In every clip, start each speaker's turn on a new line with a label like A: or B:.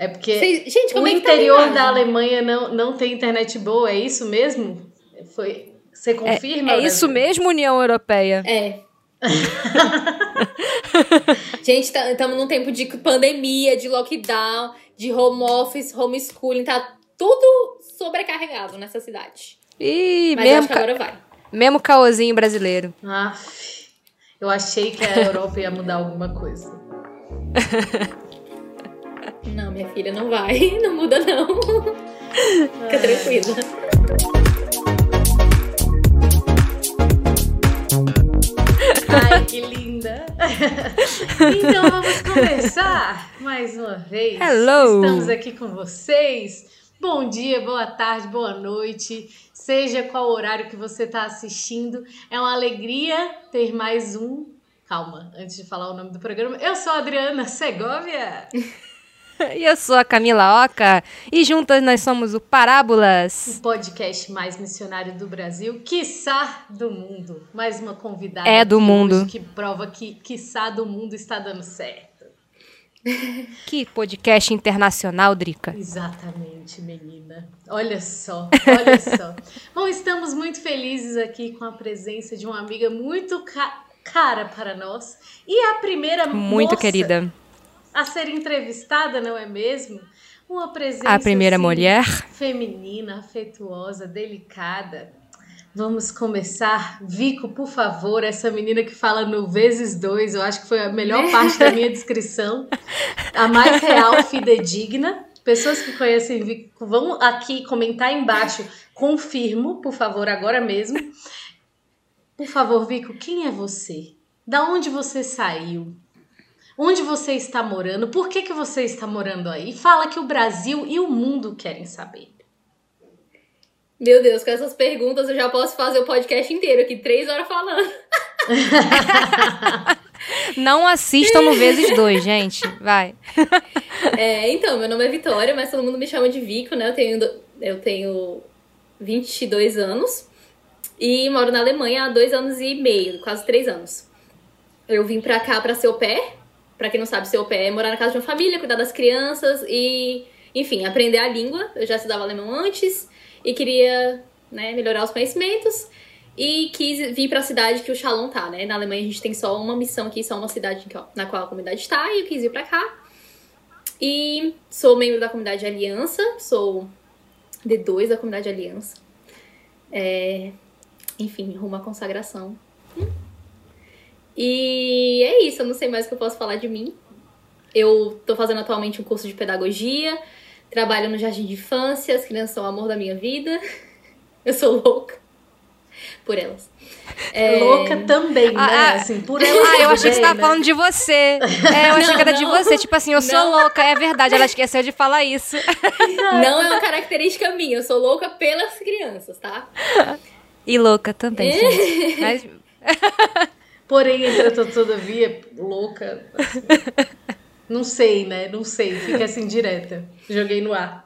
A: É porque
B: Cês- gente, como
A: o
B: é tá
A: interior
B: imagem?
A: da Alemanha não, não tem internet boa, é isso mesmo? Foi, você confirma?
C: É isso
A: Brasil?
C: mesmo, União Europeia?
B: É. Gente, estamos num tempo de pandemia, de lockdown, de home office, homeschooling, tá tudo sobrecarregado nessa cidade.
C: Ih,
B: Mas
C: mesmo,
B: acho que
C: ca-
B: agora vai.
C: mesmo caosinho brasileiro.
A: Aff, eu achei que a Europa ia mudar alguma coisa.
B: Não, minha filha, não vai. Não muda, não. Fica tranquila.
A: Ai, que linda! então vamos começar mais uma vez.
C: Hello.
A: Estamos aqui com vocês. Bom dia, boa tarde, boa noite. Seja qual horário que você está assistindo, é uma alegria ter mais um. Calma, antes de falar o nome do programa, eu sou a Adriana Segovia.
C: E eu sou a Camila Oca e juntas nós somos o Parábolas.
A: O podcast mais missionário do Brasil, quiçá do mundo. Mais uma convidada
C: É do mundo.
A: que prova que quiçá do mundo está dando certo.
C: Que podcast internacional, Drica.
A: Exatamente, menina. Olha só, olha só. Bom, estamos muito felizes aqui com a presença de uma amiga muito ca- cara para nós e a primeira
C: Muito
A: moça
C: querida.
A: A ser entrevistada, não é mesmo? Uma presença
C: A primeira
A: assim,
C: mulher.
A: feminina, afetuosa, delicada. Vamos começar. Vico, por favor, essa menina que fala no vezes dois, eu acho que foi a melhor parte da minha descrição. A mais real, fidedigna. Pessoas que conhecem Vico, vão aqui comentar embaixo. Confirmo, por favor, agora mesmo. Por favor, Vico, quem é você? Da onde você saiu? Onde você está morando? Por que, que você está morando aí? Fala que o Brasil e o mundo querem saber.
B: Meu Deus, com essas perguntas eu já posso fazer o podcast inteiro aqui, três horas falando.
C: Não assistam no vezes dois, gente. Vai.
B: É, então, meu nome é Vitória, mas todo mundo me chama de Vico, né? Eu tenho, eu tenho 22 anos e moro na Alemanha há dois anos e meio, quase três anos. Eu vim pra cá pra ser au pair. Pra quem não sabe, ser au pair é morar na casa de uma família, cuidar das crianças e, enfim, aprender a língua. Eu já estudava alemão antes e queria né, melhorar os conhecimentos. E quis vir pra cidade que o Shalom tá, né? Na Alemanha a gente tem só uma missão aqui, só uma cidade na qual a comunidade está, e eu quis vir pra cá. E sou membro da comunidade Aliança, sou D2 da comunidade Aliança. É, enfim, rumo à consagração. E é isso, eu não sei mais o que eu posso falar de mim. Eu tô fazendo atualmente um curso de pedagogia, trabalho no jardim de infância, as crianças são o amor da minha vida. Eu sou louca por elas. É,
A: Louca também, né?
C: Ah, ah,
A: assim, por ela
C: Ah, eu achei que você tava
A: né?
C: falando de você. É, eu achei
B: Não,
C: que era de
B: não.
C: você. Tipo assim, eu sou
B: Não.
C: louca. É verdade, ela esqueceu de falar isso.
B: Não é uma característica minha, eu sou louca pelas crianças, tá?
C: E louca também, gente. Mas
A: Porém, entretanto, todavia, louca. assim, não sei, né? Não sei. Fica assim direta. Joguei no ar.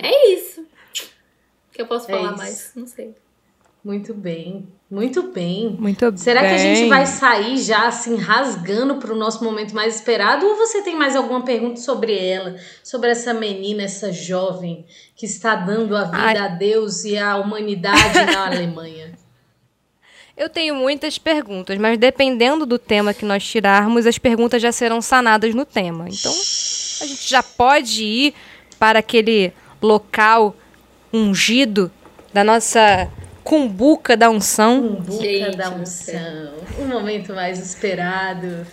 B: É isso. O que eu posso
A: É
B: falar
A: isso.
B: mais? Não sei.
A: Muito bem. Muito bem.
C: Muito
A: Será que a gente
C: bem.
A: vai sair já assim rasgando pro nosso momento mais esperado? Ou você tem mais alguma pergunta sobre ela, sobre essa menina, essa jovem que está dando a vida
C: Ai.
A: a Deus e à humanidade na Alemanha?
C: Eu tenho muitas perguntas, mas dependendo do tema que nós tirarmos, as perguntas já serão sanadas no tema. Então, a gente já pode ir para aquele local ungido da nossa cumbuca da unção.
A: Cumbuca
B: Gente
A: da unção. O momento mais esperado.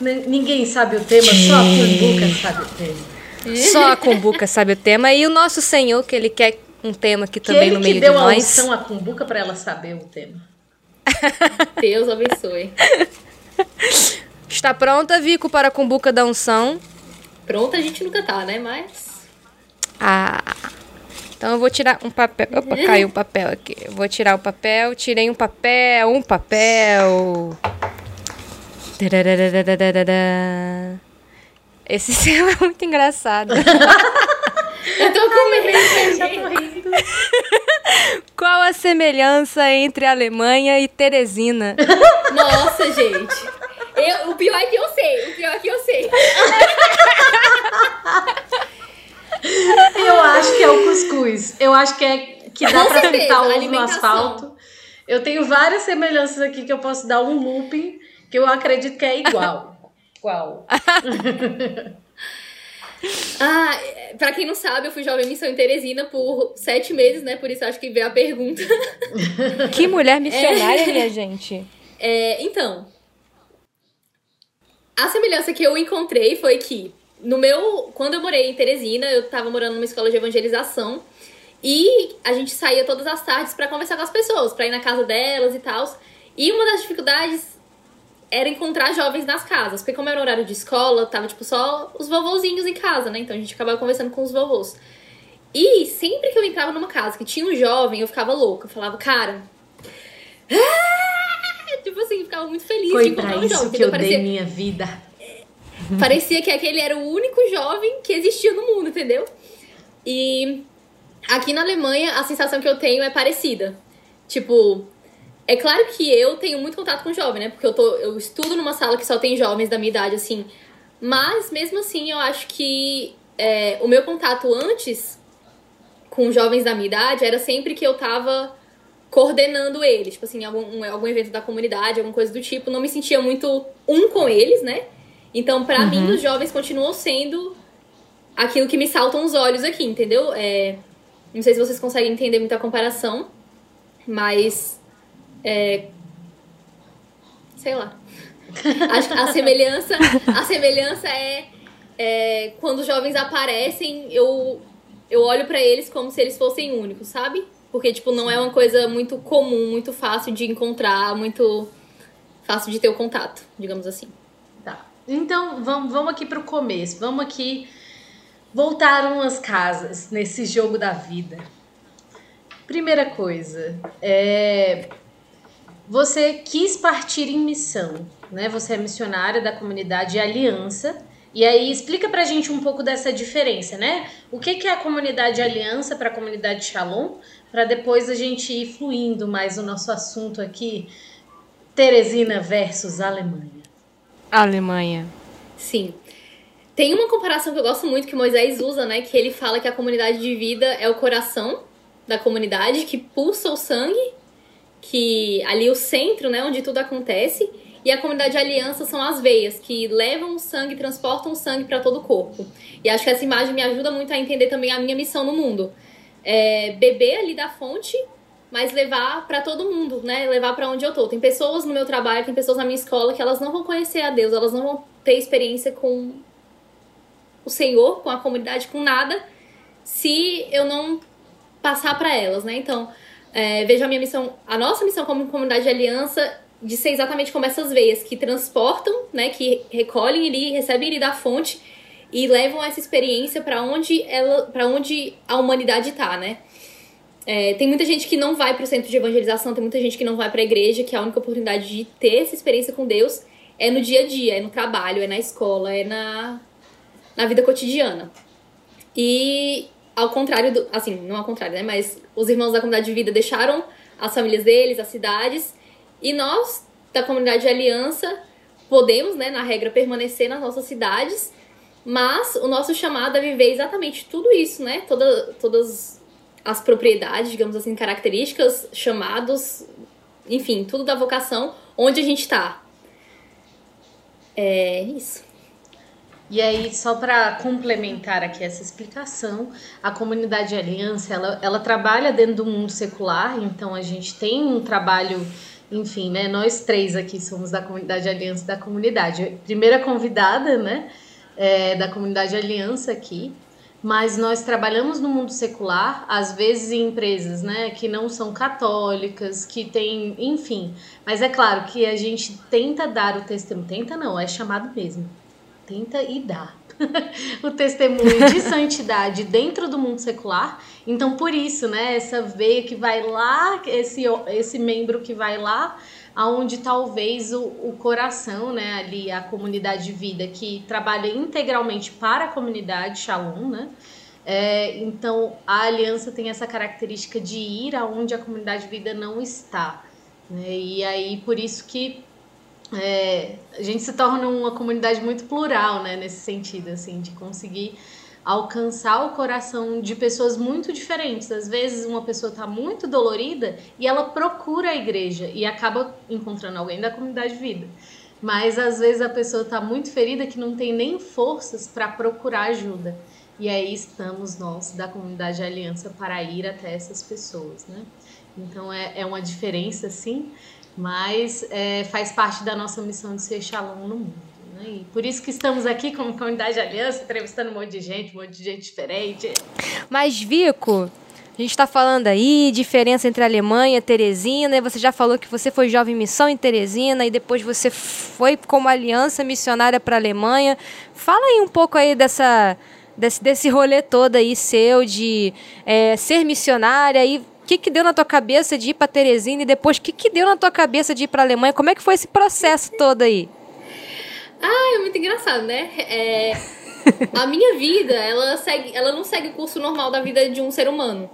A: N- ninguém sabe o tema, só a Cumbuca sabe o tema.
C: Só a cumbuca sabe o tema. E o nosso Senhor, que ele quer um tema aqui
A: Que
C: também
A: ele
C: no
A: que
C: meio de
A: deu a
C: nós.
A: unção à Cumbuca para ela saber o tema.
B: Deus abençoe.
C: Está pronta, Vico, para a cumbuca da unção?
B: Pronta a gente nunca tá, né? Mas.
C: Ah. Então eu vou tirar um papel. Opa, caiu um papel aqui. Eu vou tirar o papel. Tirei um papel, um papel. Esse seu é muito engraçado.
B: Eu tô com medo, gente.
C: Qual a semelhança entre Alemanha e Teresina?
B: Nossa, gente. Eu, o pior é que eu sei. O pior é que eu sei.
A: eu acho que é o cuscuz. Eu acho que é que dá para fritar ovo no asfalto. Eu tenho várias semelhanças aqui que eu posso dar um looping que eu acredito que é igual. Qual?
B: ah, pra quem não sabe, eu fui jovem missão em Teresina por sete meses, né? Por isso acho que veio a pergunta.
C: que mulher missionária, é... minha gente.
B: É, então, a semelhança que eu encontrei foi que no meu, quando eu morei em Teresina, eu tava morando numa escola de evangelização e a gente saía todas as tardes para conversar com as pessoas, para ir na casa delas e tal. E uma das dificuldades era encontrar jovens nas casas, porque como era horário de escola, tava tipo só os vovozinhos em casa, né? Então a gente acabava conversando com os vovôs. E sempre que eu entrava numa casa que tinha um jovem, eu ficava louca. Eu falava, cara. Ah! Tipo assim, ficava muito feliz
A: Foi
B: de encontrar
A: um
B: jovem.
A: Que eu parecia... dei minha vida.
B: Parecia que aquele era o único jovem que existia no mundo, entendeu? E aqui na Alemanha a sensação que eu tenho é parecida. Tipo, é claro que eu tenho muito contato com jovem, né? Porque eu, tô, eu estudo numa sala que só tem jovens da minha idade, assim. Mas, mesmo assim, eu acho que é, o meu contato antes com jovens da minha idade era sempre que eu tava coordenando eles. Tipo assim, algum, algum evento da comunidade, alguma coisa do tipo. Não me sentia muito um com eles, né? Então, para uhum. mim, os jovens continuam sendo aquilo que me saltam os olhos aqui, entendeu? É, não sei se vocês conseguem entender muita comparação, mas é, sei lá. Que a semelhança, a semelhança é, é quando os jovens aparecem, eu eu olho para eles como se eles fossem únicos, sabe? Porque tipo não é uma coisa muito comum, muito fácil de encontrar, muito fácil de ter o contato, digamos assim.
A: Tá. Então, vamos, vamos aqui pro começo. Vamos aqui voltar umas casas nesse jogo da vida. Primeira coisa, é você quis partir em missão, né? Você é missionária da comunidade Aliança. E aí explica pra gente um pouco dessa diferença, né? O que, que é a comunidade Aliança para a comunidade Shalom, para depois a gente ir fluindo mais o nosso assunto aqui, Teresina versus Alemanha.
C: Alemanha.
B: Sim. Tem uma comparação que eu gosto muito que Moisés usa, né? Que ele fala que a comunidade de vida é o coração da comunidade que pulsa o sangue que ali o centro, né, onde tudo acontece, e a comunidade de aliança são as veias que levam o sangue, transportam o sangue para todo o corpo. E acho que essa imagem me ajuda muito a entender também a minha missão no mundo. É beber ali da fonte, mas levar para todo mundo, né? Levar para onde eu tô. Tem pessoas no meu trabalho, tem pessoas na minha escola que elas não vão conhecer a Deus, elas não vão ter experiência com o Senhor, com a comunidade, com nada, se eu não passar para elas, né? Então, é, vejo a minha missão, a nossa missão como comunidade de aliança, de ser exatamente como essas veias que transportam, né, que recolhem ali, recebem ali da fonte e levam essa experiência para onde ela, para onde a humanidade está, né? É, tem muita gente que não vai para o centro de evangelização, tem muita gente que não vai para a igreja, que a única oportunidade de ter essa experiência com Deus é no dia a dia, é no trabalho, é na escola, é na, na vida cotidiana. E ao contrário do. Assim, não ao contrário, né? Mas os irmãos da comunidade de vida deixaram as famílias deles, as cidades, e nós, da comunidade de aliança, podemos, né, na regra, permanecer nas nossas cidades, mas o nosso chamado é viver exatamente tudo isso, né? Toda, todas as propriedades, digamos assim, características, chamados, enfim, tudo da vocação, onde a gente tá. É isso.
A: E aí, só para complementar aqui essa explicação, a comunidade de aliança, ela, ela trabalha dentro do mundo secular, então a gente tem um trabalho, enfim, né? Nós três aqui somos da comunidade de aliança da comunidade. Primeira convidada, né? É, da comunidade aliança aqui, mas nós trabalhamos no mundo secular, às vezes em empresas, né, que não são católicas, que tem, enfim. Mas é claro que a gente tenta dar o testemunho, tenta não, é chamado mesmo tenta e dá o testemunho de santidade dentro do mundo secular. Então, por isso, né, essa veia que vai lá, esse, esse membro que vai lá, aonde talvez o, o coração, né, ali, a comunidade de vida que trabalha integralmente para a comunidade Shalom, né? É, então, a aliança tem essa característica de ir aonde a comunidade de vida não está. Né? E aí, por isso que é, a gente se torna uma comunidade muito plural, né, nesse sentido, assim, de conseguir alcançar o coração de pessoas muito diferentes. Às vezes uma pessoa está muito dolorida e ela procura a igreja e acaba encontrando alguém da comunidade de vida. Mas às vezes a pessoa está muito ferida que não tem nem forças para procurar ajuda. E aí estamos nós da comunidade Aliança para ir até essas pessoas, né? Então é, é uma diferença, sim, mas é, faz parte da nossa missão de ser shalom no mundo. Né? E por isso que estamos aqui como comunidade Aliança, entrevistando um monte de gente, um monte de gente diferente.
C: Mas, Vico, a gente está falando aí, diferença entre Alemanha e Teresina, você já falou que você foi jovem missão em Teresina, e depois você foi como aliança missionária para a Alemanha. Fala aí um pouco aí dessa, desse, desse rolê todo aí seu de é, ser missionária e que, que deu na tua cabeça de ir para Teresina e depois o que, que deu na tua cabeça de ir para Alemanha? Como é que foi esse processo todo aí?
B: Ah, é muito engraçado, né? É, a minha vida, ela, segue, ela não segue o curso normal da vida de um ser humano.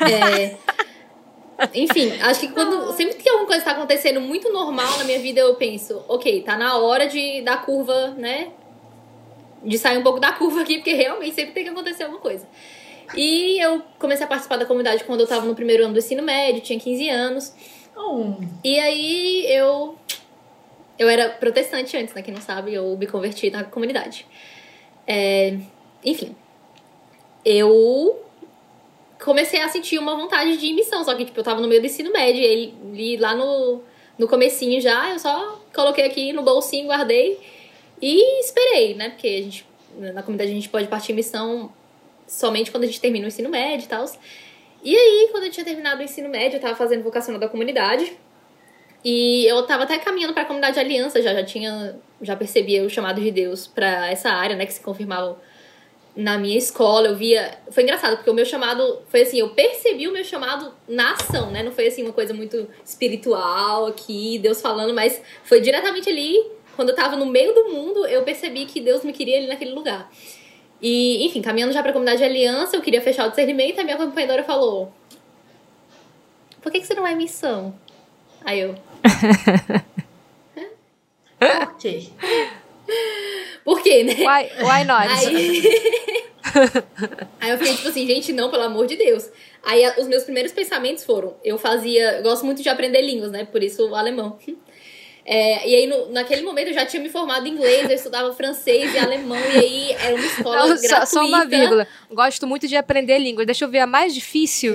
B: É, enfim, acho que quando sempre que alguma coisa está acontecendo muito normal na minha vida, eu penso, ok, tá na hora de dar curva, né? De sair um pouco da curva aqui, porque realmente sempre tem que acontecer alguma coisa. E eu comecei a participar da comunidade quando eu estava no primeiro ano do ensino médio, tinha 15 anos. Oh. E aí eu eu era protestante antes, né? Quem não sabe, eu me converti na comunidade. É, enfim, eu comecei a sentir uma vontade de missão, só que tipo, eu tava no meio do ensino médio, e lá no, no comecinho já, eu só coloquei aqui no bolsinho, guardei e esperei, né? Porque a gente, na comunidade a gente pode partir missão somente quando a gente termina o ensino médio e tal. E aí, quando eu tinha terminado o ensino médio, eu tava fazendo vocacional da comunidade. E eu tava até caminhando para a comunidade Aliança, já, já tinha, já percebia o chamado de Deus para essa área, né, que se confirmava na minha escola, eu via, foi engraçado, porque o meu chamado foi assim, eu percebi o meu chamado na ação, né? Não foi assim uma coisa muito espiritual aqui, Deus falando, mas foi diretamente ali, quando eu tava no meio do mundo, eu percebi que Deus me queria ali naquele lugar. E, enfim, caminhando já para a comunidade Aliança, eu queria fechar o discernimento, a minha acompanhadora falou: "Por que que você não vai em missão?" Aí eu,
A: por quê?
B: Por quê, né?
C: Why, why not?
B: Aí... Aí eu fiquei tipo assim, gente, não, pelo amor de Deus. Aí os meus primeiros pensamentos foram: eu fazia. Eu gosto muito de aprender línguas, né? Por isso o alemão. É, e aí, no, naquele momento, eu já tinha me formado em inglês, eu estudava francês e alemão, e aí era uma escola Não, gratuita.
C: Só, só uma vírgula. Gosto muito de aprender línguas. Deixa eu ver a mais difícil.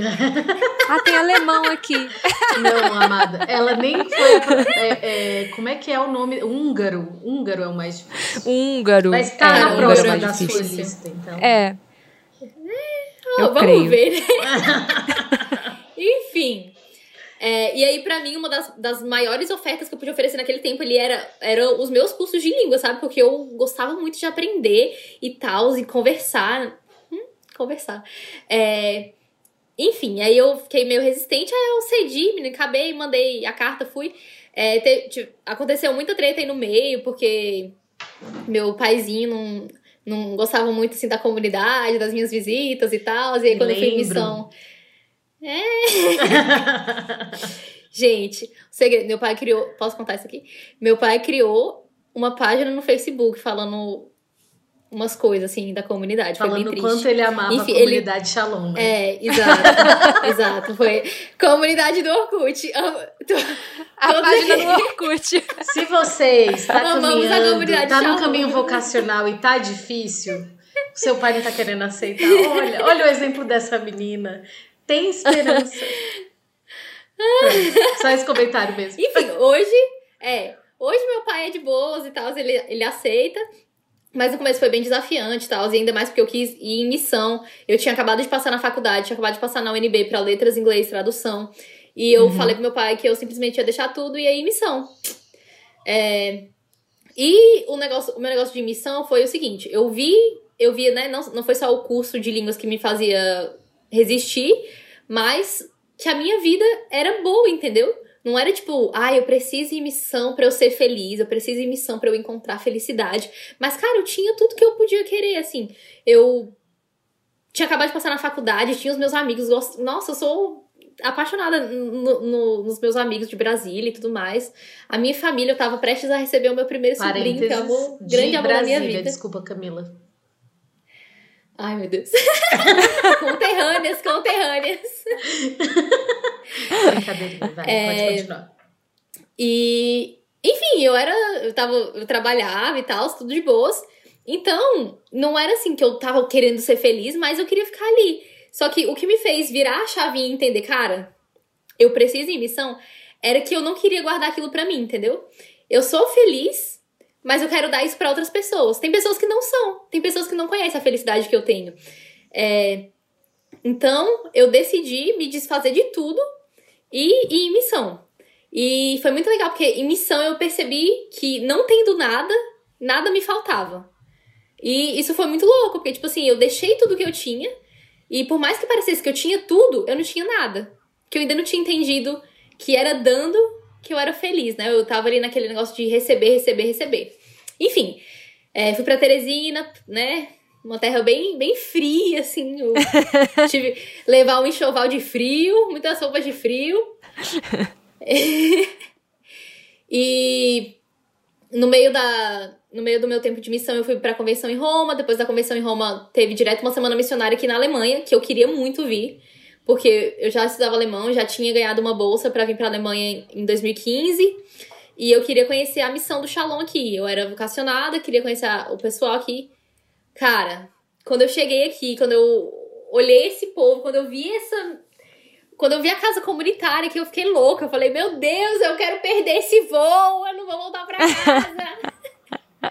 C: ah, tem alemão aqui.
A: Não, amada. Ela nem foi. É, é, como é que é o nome? Húngaro. Húngaro é o mais difícil.
C: Húngaro.
A: Mas tá é, na próxima é da sua lista, então.
C: É.
B: Oh, eu vamos creio. ver, né? Enfim. É, e aí, para mim, uma das, das maiores ofertas que eu podia oferecer naquele tempo ele era, era os meus cursos de língua, sabe? Porque eu gostava muito de aprender e tal, e conversar. Hum, conversar. É, enfim, aí eu fiquei meio resistente, aí eu cedi, me acabei, mandei a carta, fui. É, te, te, aconteceu muita treta aí no meio, porque meu paizinho não, não gostava muito assim da comunidade, das minhas visitas e tal. E aí, quando Lembro. eu fui em missão. É. Gente, segredo. Meu pai criou. Posso contar isso aqui? Meu pai criou uma página no Facebook falando umas coisas assim da comunidade.
A: Falando
B: foi bem
A: quanto ele amava Enfim, a comunidade ele... Shalom. Né?
B: É, exato. exato. Foi comunidade do Orkut.
C: A página do Orkut.
A: Se você está caminhando, está no caminho vocacional e tá difícil, seu pai não tá querendo aceitar. Olha, olha o exemplo dessa menina. Tem esperança. Pronto, só esse comentário mesmo.
B: Enfim, hoje, é. Hoje meu pai é de boas e tal, ele, ele aceita. Mas no começo foi bem desafiante e tal, e ainda mais porque eu quis ir em missão. Eu tinha acabado de passar na faculdade, tinha acabado de passar na UNB para letras inglês, tradução. E eu uhum. falei pro meu pai que eu simplesmente ia deixar tudo e ia em missão. É... E o negócio, o meu negócio de missão foi o seguinte: eu vi, eu vi, né? Não, não foi só o curso de línguas que me fazia resistir, mas que a minha vida era boa, entendeu? Não era tipo, ah, eu preciso ir em missão para eu ser feliz, eu preciso ir em missão para eu encontrar felicidade. Mas, cara, eu tinha tudo que eu podia querer, assim. Eu tinha acabado de passar na faculdade, tinha os meus amigos. Gost... Nossa, eu sou apaixonada no, no, nos meus amigos de Brasília e tudo mais. A minha família, eu tava prestes a receber o meu primeiro sobrinho, que é grande amor
A: Brasília,
B: da minha vida.
A: Desculpa, Camila.
B: Ai, meu Deus. conterrâneas, conterrâneas.
A: Brincadeirinha, vai, é... pode continuar.
B: E, enfim, eu era. Eu, tava, eu trabalhava e tal, tudo de boas. Então, não era assim que eu tava querendo ser feliz, mas eu queria ficar ali. Só que o que me fez virar a chavinha e entender, cara, eu preciso em missão, era que eu não queria guardar aquilo pra mim, entendeu? Eu sou feliz, mas eu quero dar isso para outras pessoas. Tem pessoas que não são, tem pessoas que não conhecem a felicidade que eu tenho. É... Então, eu decidi me desfazer de tudo e ir em missão. E foi muito legal, porque em missão eu percebi que não tendo nada, nada me faltava. E isso foi muito louco, porque, tipo assim, eu deixei tudo que eu tinha, e por mais que parecesse que eu tinha tudo, eu não tinha nada. Que eu ainda não tinha entendido que era dando que eu era feliz, né? Eu tava ali naquele negócio de receber, receber, receber. Enfim, é, fui pra Teresina, né? Uma terra bem, bem fria, assim. Tive levar um enxoval de frio, muitas roupas de frio. e no meio da no meio do meu tempo de missão eu fui para a convenção em Roma, depois da convenção em Roma teve direto uma semana missionária aqui na Alemanha, que eu queria muito vir porque eu já estudava alemão, já tinha ganhado uma bolsa para vir para a Alemanha em 2015. E eu queria conhecer a missão do Shalom aqui. Eu era vocacionada, queria conhecer o pessoal aqui. Cara, quando eu cheguei aqui, quando eu olhei esse povo, quando eu vi essa. Quando eu vi a casa comunitária, que eu fiquei louca. Eu falei, meu Deus, eu quero perder esse voo, eu não vou voltar pra casa.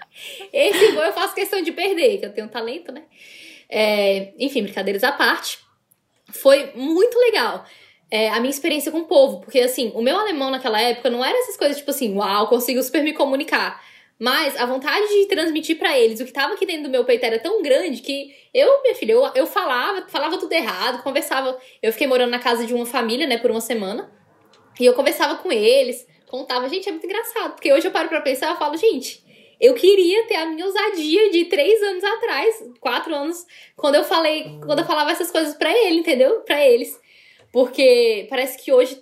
B: esse voo eu faço questão de perder, que eu tenho talento, né? É, enfim, brincadeiras à parte foi muito legal. É, a minha experiência com o povo, porque assim, o meu alemão naquela época não era essas coisas tipo assim, uau, consigo super me comunicar. Mas a vontade de transmitir para eles o que tava aqui dentro do meu peito era tão grande que eu, minha filha, eu, eu falava, falava tudo errado, conversava. Eu fiquei morando na casa de uma família, né, por uma semana. E eu conversava com eles, contava. Gente, é muito engraçado, porque hoje eu paro pra pensar e falo, gente, eu queria ter a minha ousadia de três anos atrás, quatro anos, quando eu falei, quando eu falava essas coisas para ele, entendeu? Para eles. Porque parece que hoje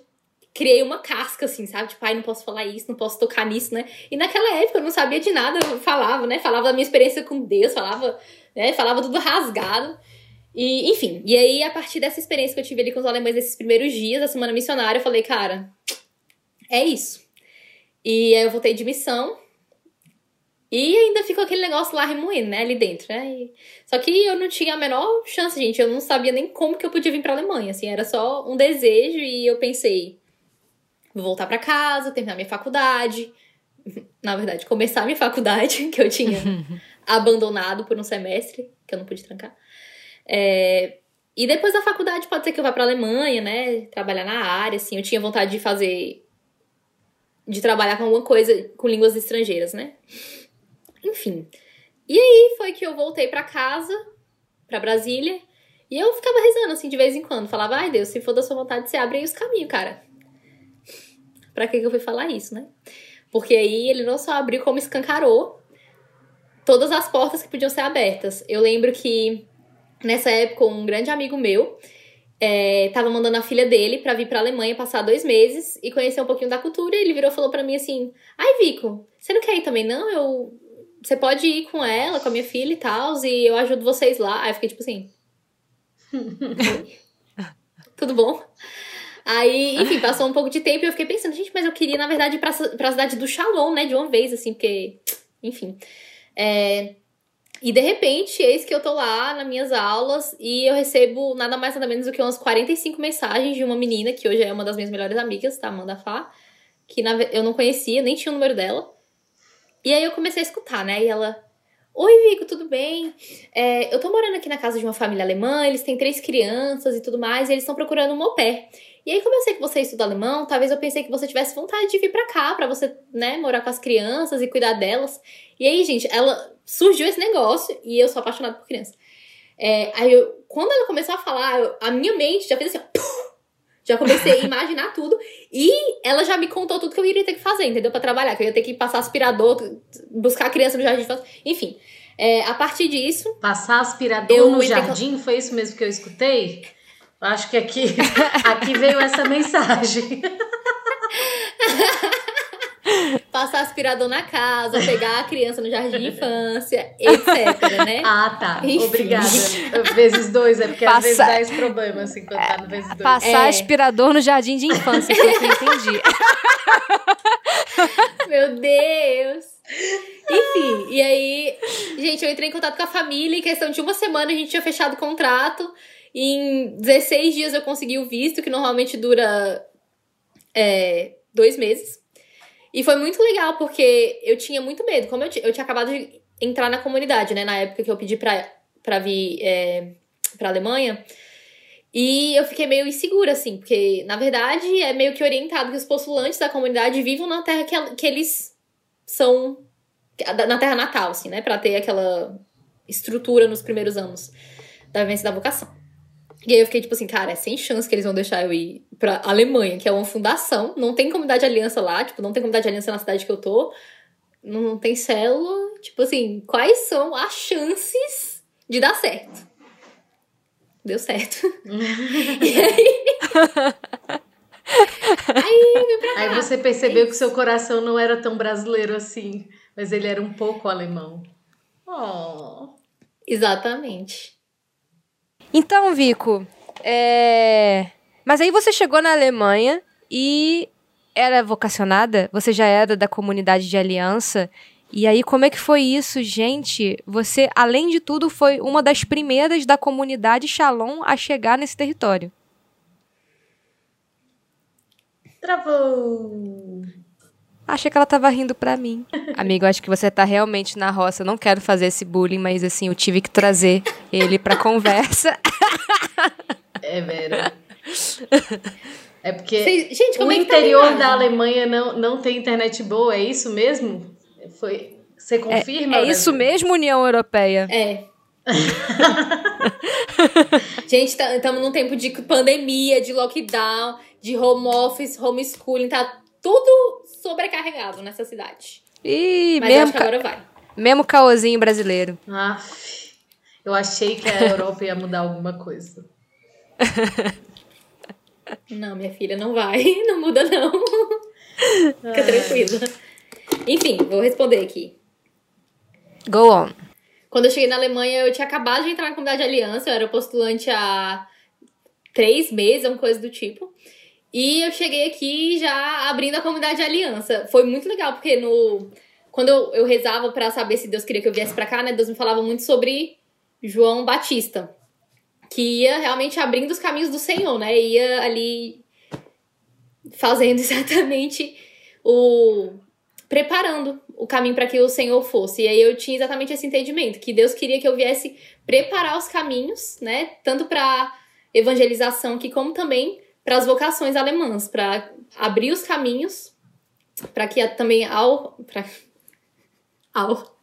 B: criei uma casca, assim, sabe? Tipo, ai, não posso falar isso, não posso tocar nisso, né? E naquela época eu não sabia de nada, eu falava, né? Falava da minha experiência com Deus, falava, né? Falava tudo rasgado. E, enfim, e aí, a partir dessa experiência que eu tive ali com os alemães nesses primeiros dias da semana missionária, eu falei, cara, é isso. E aí eu voltei de missão, e ainda ficou aquele negócio lá remoendo, né, ali dentro, né? E... Só que eu não tinha a menor chance, gente. Eu não sabia nem como que eu podia vir pra Alemanha, assim. Era só um desejo e eu pensei... Vou voltar para casa, terminar minha faculdade. Na verdade, começar minha faculdade, que eu tinha abandonado por um semestre, que eu não pude trancar. É... E depois da faculdade pode ser que eu vá pra Alemanha, né? Trabalhar na área, assim. Eu tinha vontade de fazer... De trabalhar com alguma coisa com línguas estrangeiras, né? Enfim. E aí foi que eu voltei para casa, para Brasília, e eu ficava rezando assim de vez em quando. Falava, ai Deus, se for da sua vontade, você abre aí os caminhos, cara. Pra que, que eu fui falar isso, né? Porque aí ele não só abriu, como escancarou todas as portas que podiam ser abertas. Eu lembro que nessa época um grande amigo meu é, tava mandando a filha dele para vir pra Alemanha passar dois meses e conhecer um pouquinho da cultura. E ele virou e falou para mim assim: Ai, Vico, você não quer ir também? Não, eu você pode ir com ela, com a minha filha e tal, e eu ajudo vocês lá. Aí eu fiquei tipo assim. Tudo bom? Aí, enfim, passou um pouco de tempo e eu fiquei pensando, gente, mas eu queria, na verdade, ir pra, pra cidade do Shalom, né, de uma vez, assim, porque. Enfim. É... E de repente, eis que eu tô lá nas minhas aulas e eu recebo nada mais nada menos do que umas 45 mensagens de uma menina que hoje é uma das minhas melhores amigas, tá? Amanda Fá, que na... eu não conhecia, nem tinha o número dela. E aí eu comecei a escutar, né? E ela. Oi, Vico, tudo bem? É, eu tô morando aqui na casa de uma família alemã, eles têm três crianças e tudo mais, e eles estão procurando um au pair. E aí, como eu sei que você estuda alemão, talvez eu pensei que você tivesse vontade de vir pra cá, pra você, né, morar com as crianças e cuidar delas. E aí, gente, ela surgiu esse negócio, e eu sou apaixonada por criança. É, aí, eu, quando ela começou a falar, eu, a minha mente já fez assim, ó, já comecei a imaginar tudo. E ela já me contou tudo que eu iria ter que fazer, entendeu? Para trabalhar. Que eu ia ter que passar aspirador, buscar a criança no jardim. Enfim. É, a partir disso.
A: Passar aspirador no jardim? Que... Foi isso mesmo que eu escutei? Acho que aqui, aqui veio essa mensagem.
B: passar aspirador na casa, pegar a criança no jardim de infância, etc, né?
A: Ah, tá.
B: Enfim.
A: Obrigada. Vezes dois, é porque
C: Passa-
A: às vezes dá esse problema, assim, quando tá no vezes dois.
C: Passar
B: É.
C: aspirador no jardim de infância, que eu entendi.
B: Meu Deus! Enfim, e aí, gente, eu entrei em contato com a família em questão de uma semana a gente tinha fechado o contrato. E em 16 dias eu consegui o visto, que normalmente dura é, dois meses. E foi muito legal, porque eu tinha muito medo. Como eu, eu tinha acabado de entrar na comunidade, né? Na época que eu pedi pra, pra vir é, pra Alemanha. E eu fiquei meio insegura, assim, porque, na verdade, é meio que orientado que os postulantes da comunidade vivam na terra que, que eles são. na terra natal, assim, né? Pra ter aquela estrutura nos primeiros anos da vivência da vocação. E aí eu fiquei tipo assim, cara, é sem chance que eles vão deixar eu ir pra Alemanha, que é uma fundação. Não tem comunidade de aliança lá, tipo, não tem comunidade de aliança na cidade que eu tô. Não tem célula. Tipo assim, quais são as chances de dar certo? Deu certo. e aí. aí eu vim pra
A: Aí você percebeu que seu coração não era tão brasileiro assim, mas ele era um pouco alemão. Oh.
B: Exatamente.
C: Então, Vico, é... mas aí você chegou na Alemanha e era vocacionada? Você já era da comunidade de aliança? E aí, como é que foi isso, gente? Você, além de tudo, foi uma das primeiras da comunidade Shalom a chegar nesse território.
A: Travou!
C: Achei que ela tava rindo pra mim. Amigo, acho que você tá realmente na roça. Eu não quero fazer esse bullying, mas assim, eu tive que trazer ele pra conversa.
A: É, Vera. É porque
B: Vocês- gente, como
A: o
B: é que tá
A: interior
B: imagem?
A: da Alemanha não, não tem internet boa, é isso mesmo? Foi, você confirma?
C: É isso
A: Brasil?
C: mesmo, União Europeia?
B: É. Gente, estamos num tempo de pandemia, de lockdown, de home office, homeschooling, tá tudo sobrecarregado nessa cidade.
C: Ih,
B: Mas eu
C: mesmo,
B: acho que
C: ca-
B: agora vai.
C: mesmo caosinho brasileiro.
A: Aff, eu achei que a Europa ia mudar alguma coisa.
B: Não, minha filha, não vai. Não muda, não. Fica tranquila. Enfim, vou responder aqui.
C: Go on.
B: Quando eu cheguei na Alemanha, eu tinha acabado de entrar na comunidade de aliança, eu era postulante há três meses, uma coisa do tipo. E eu cheguei aqui já abrindo a comunidade de aliança. Foi muito legal, porque no. Quando eu, eu rezava pra saber se Deus queria que eu viesse pra cá, né? Deus me falava muito sobre João Batista. Que ia realmente abrindo os caminhos do Senhor, né? Ia ali fazendo exatamente o. preparando o caminho para que o Senhor fosse. E aí eu tinha exatamente esse entendimento, que Deus queria que eu viesse preparar os caminhos, né? Tanto para evangelização aqui, como também para as vocações alemãs, para abrir os caminhos, para que também ao. Pra, ao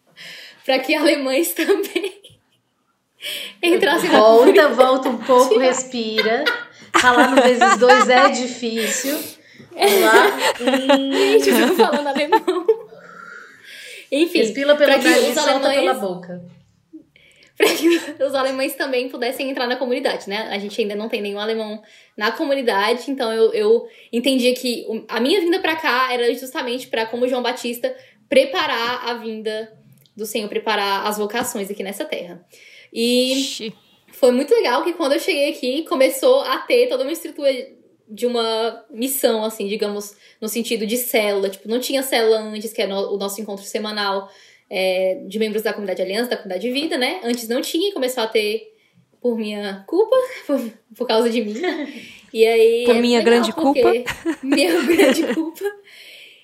B: para que alemães também entrassem na
A: Volta, volta um pouco, respira. Falar no vezes dois é difícil. Lá. Hum,
B: Gente, eu tô falando alemão. Enfim,
A: respira
B: que
A: nariz, solta
B: alemães-
A: pela boca.
B: Para que os alemães também pudessem entrar na comunidade, né? A gente ainda não tem nenhum alemão na comunidade, então eu, eu entendia que a minha vinda pra cá era justamente para como João Batista, preparar a vinda do Senhor, preparar as vocações aqui nessa terra. E foi muito legal que quando eu cheguei aqui, começou a ter toda uma estrutura de uma missão, assim, digamos, no sentido de célula. Tipo, não tinha célula antes, que é no- o nosso encontro semanal é, de membros da comunidade Aliança, da comunidade de vida, né? Antes não tinha e começou a ter por minha culpa, por, por causa de mim. E aí.
C: Por
B: é
C: minha
B: legal,
C: grande
B: porque- Minha grande culpa.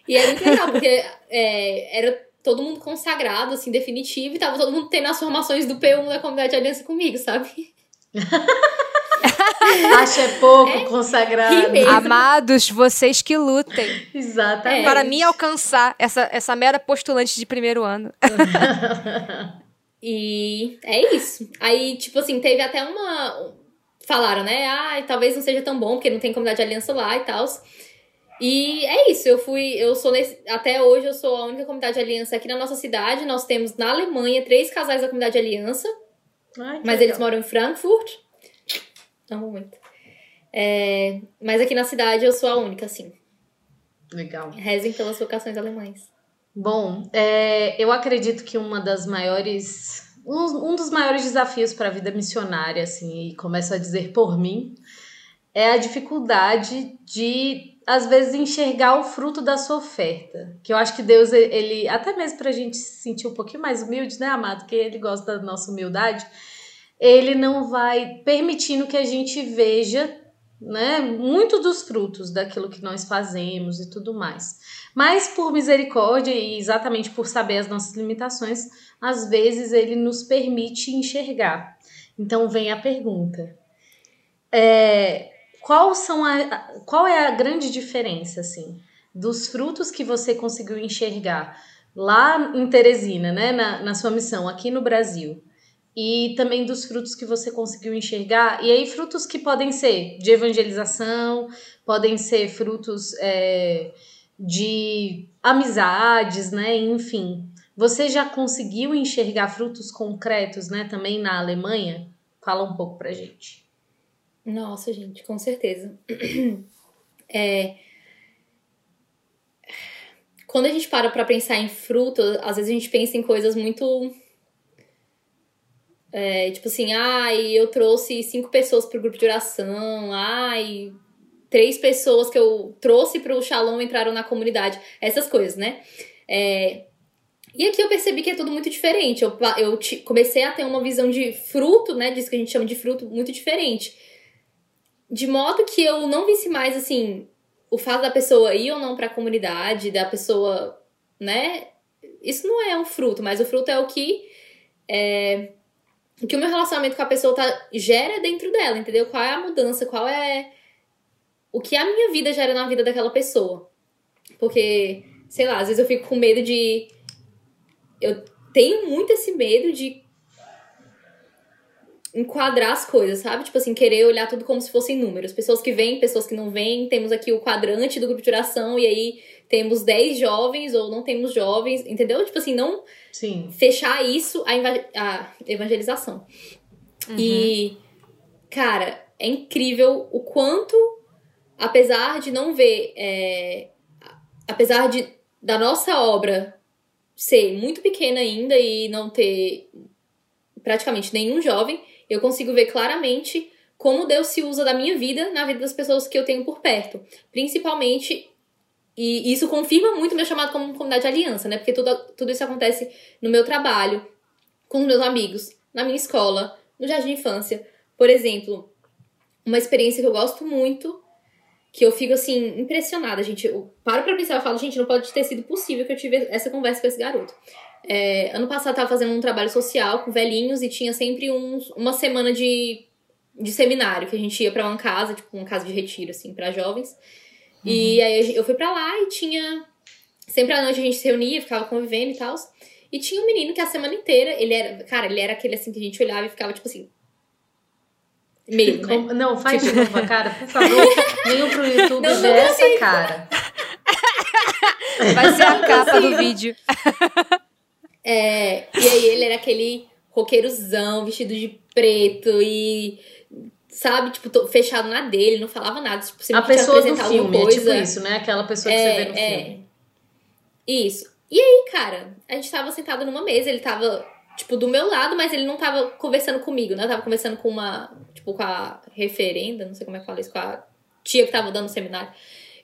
B: E é muito legal, porque é, era todo mundo consagrado, assim, definitivo, e tava todo mundo tendo as formações do P1 da comunidade Aliança comigo, sabe?
A: Acha é pouco consagrado.
B: que mesmo.
C: Amados, vocês que lutem
A: Exatamente.
C: para mim alcançar essa, essa mera postulante de primeiro ano.
B: E é isso. Aí, tipo assim, teve até uma. Falaram, né? Ah, talvez não seja tão bom, porque não tem comunidade de aliança lá e tal. E é isso, eu fui, eu sou nesse, até hoje eu sou a única comunidade de aliança aqui na nossa cidade. Nós temos na Alemanha três casais da comunidade de aliança,
A: Ai,
B: mas
A: legal.
B: eles moram em Frankfurt. Amo muito. É, mas aqui na cidade eu sou a única, assim.
A: Legal.
B: Rezem pelas vocações alemães.
A: Bom, é, eu acredito que uma das maiores. Um, um dos maiores desafios para a vida missionária, assim, e começo a dizer por mim, é a dificuldade de, às vezes, enxergar o fruto da sua oferta. Que eu acho que Deus, ele, até mesmo para a gente se sentir um pouquinho mais humilde, né, amado? Que ele gosta da nossa humildade, ele não vai permitindo que a gente veja né, muito dos frutos daquilo que nós fazemos e tudo mais. Mas por misericórdia e exatamente por saber as nossas limitações, às vezes ele nos permite enxergar. Então vem a pergunta: é, qual, são a, qual é a grande diferença assim dos frutos que você conseguiu enxergar lá em Teresina, né, na, na sua missão aqui no Brasil? E também dos frutos que você conseguiu enxergar. E aí, frutos que podem ser de evangelização, podem ser frutos é, de amizades, né? Enfim. Você já conseguiu enxergar frutos concretos, né, também na Alemanha? Fala um pouco pra gente.
B: Nossa, gente, com certeza. É... Quando a gente para pra pensar em fruto, às vezes a gente pensa em coisas muito é, tipo assim, ai, eu trouxe cinco pessoas pro grupo de oração, ai, três pessoas que eu trouxe pro Shalom entraram na comunidade. Essas coisas, né? É, e aqui eu percebi que é tudo muito diferente. Eu, eu comecei a ter uma visão de fruto, né? Disso que a gente chama de fruto, muito diferente. De modo que eu não visse mais, assim, o fato da pessoa ir ou não pra comunidade, da pessoa, né? Isso não é um fruto, mas o fruto é o que é, o que o meu relacionamento com a pessoa tá, gera dentro dela, entendeu? Qual é a mudança, qual é. O que a minha vida gera na vida daquela pessoa. Porque, sei lá, às vezes eu fico com medo de. Eu tenho muito esse medo de enquadrar as coisas, sabe? Tipo assim, querer olhar tudo como se fossem números. Pessoas que vêm, pessoas que não vêm. Temos aqui o quadrante do grupo de oração e aí temos 10 jovens ou não temos jovens, entendeu? Tipo assim, não
A: Sim.
B: fechar isso a, a evangelização. Uhum. E, cara, é incrível o quanto, apesar de não ver, é, apesar de da nossa obra ser muito pequena ainda e não ter praticamente nenhum jovem, eu consigo ver claramente como Deus se usa da minha vida na vida das pessoas que eu tenho por perto. Principalmente, e isso confirma muito meu chamado como comunidade de aliança, né? Porque tudo, tudo isso acontece no meu trabalho, com os meus amigos, na minha escola, no jardim de infância. Por exemplo, uma experiência que eu gosto muito, que eu fico assim, impressionada, gente. Eu paro pra pensar, eu falo, gente, não pode ter sido possível que eu tive essa conversa com esse garoto. É, ano passado eu tava fazendo um trabalho social com velhinhos e tinha sempre uns, uma semana de, de seminário, que a gente ia para uma casa, tipo uma casa de retiro, assim, para jovens. Uhum. E aí eu fui para lá e tinha. Sempre à noite a gente se reunia, ficava convivendo e tal. E tinha um menino que a semana inteira, ele era. Cara, ele era aquele assim que a gente olhava e ficava tipo assim. Medo, né?
A: Não, faz tipo... de novo cara, por favor. Venham pro YouTube não, ver essa cara.
C: Vai ser a capa do vídeo.
B: É, e aí ele era aquele roqueirozão, vestido de preto e sabe, tipo, fechado na dele, não falava nada, tipo,
A: a pessoa do filme, coisa. é tipo isso, né? Aquela pessoa que é, você vê no é. filme.
B: Isso. E aí, cara, a gente tava sentado numa mesa, ele tava, tipo, do meu lado, mas ele não tava conversando comigo, né? Eu tava conversando com uma, tipo, com a referenda, não sei como é que fala isso, com a tia que tava dando o seminário.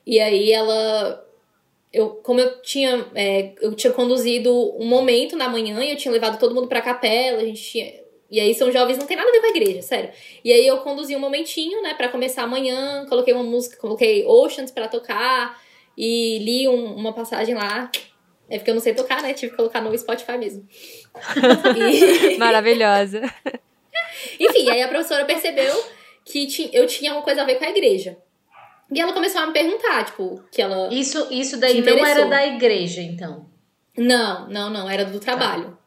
B: E aí ela eu, como eu tinha, é, eu tinha conduzido um momento na manhã e eu tinha levado todo mundo pra capela, a gente tinha. E aí são jovens, não tem nada a ver com a igreja, sério. E aí eu conduzi um momentinho, né, para começar amanhã, coloquei uma música, coloquei Oceans para tocar e li um, uma passagem lá. É porque eu não sei tocar, né? Tive que colocar no Spotify mesmo.
C: e... Maravilhosa.
B: Enfim, aí a professora percebeu que eu tinha uma coisa a ver com a igreja. E ela começou a me perguntar, tipo, que ela.
A: Isso, isso daí não era da igreja, então?
B: Não, não, não, era do trabalho.
A: Tá.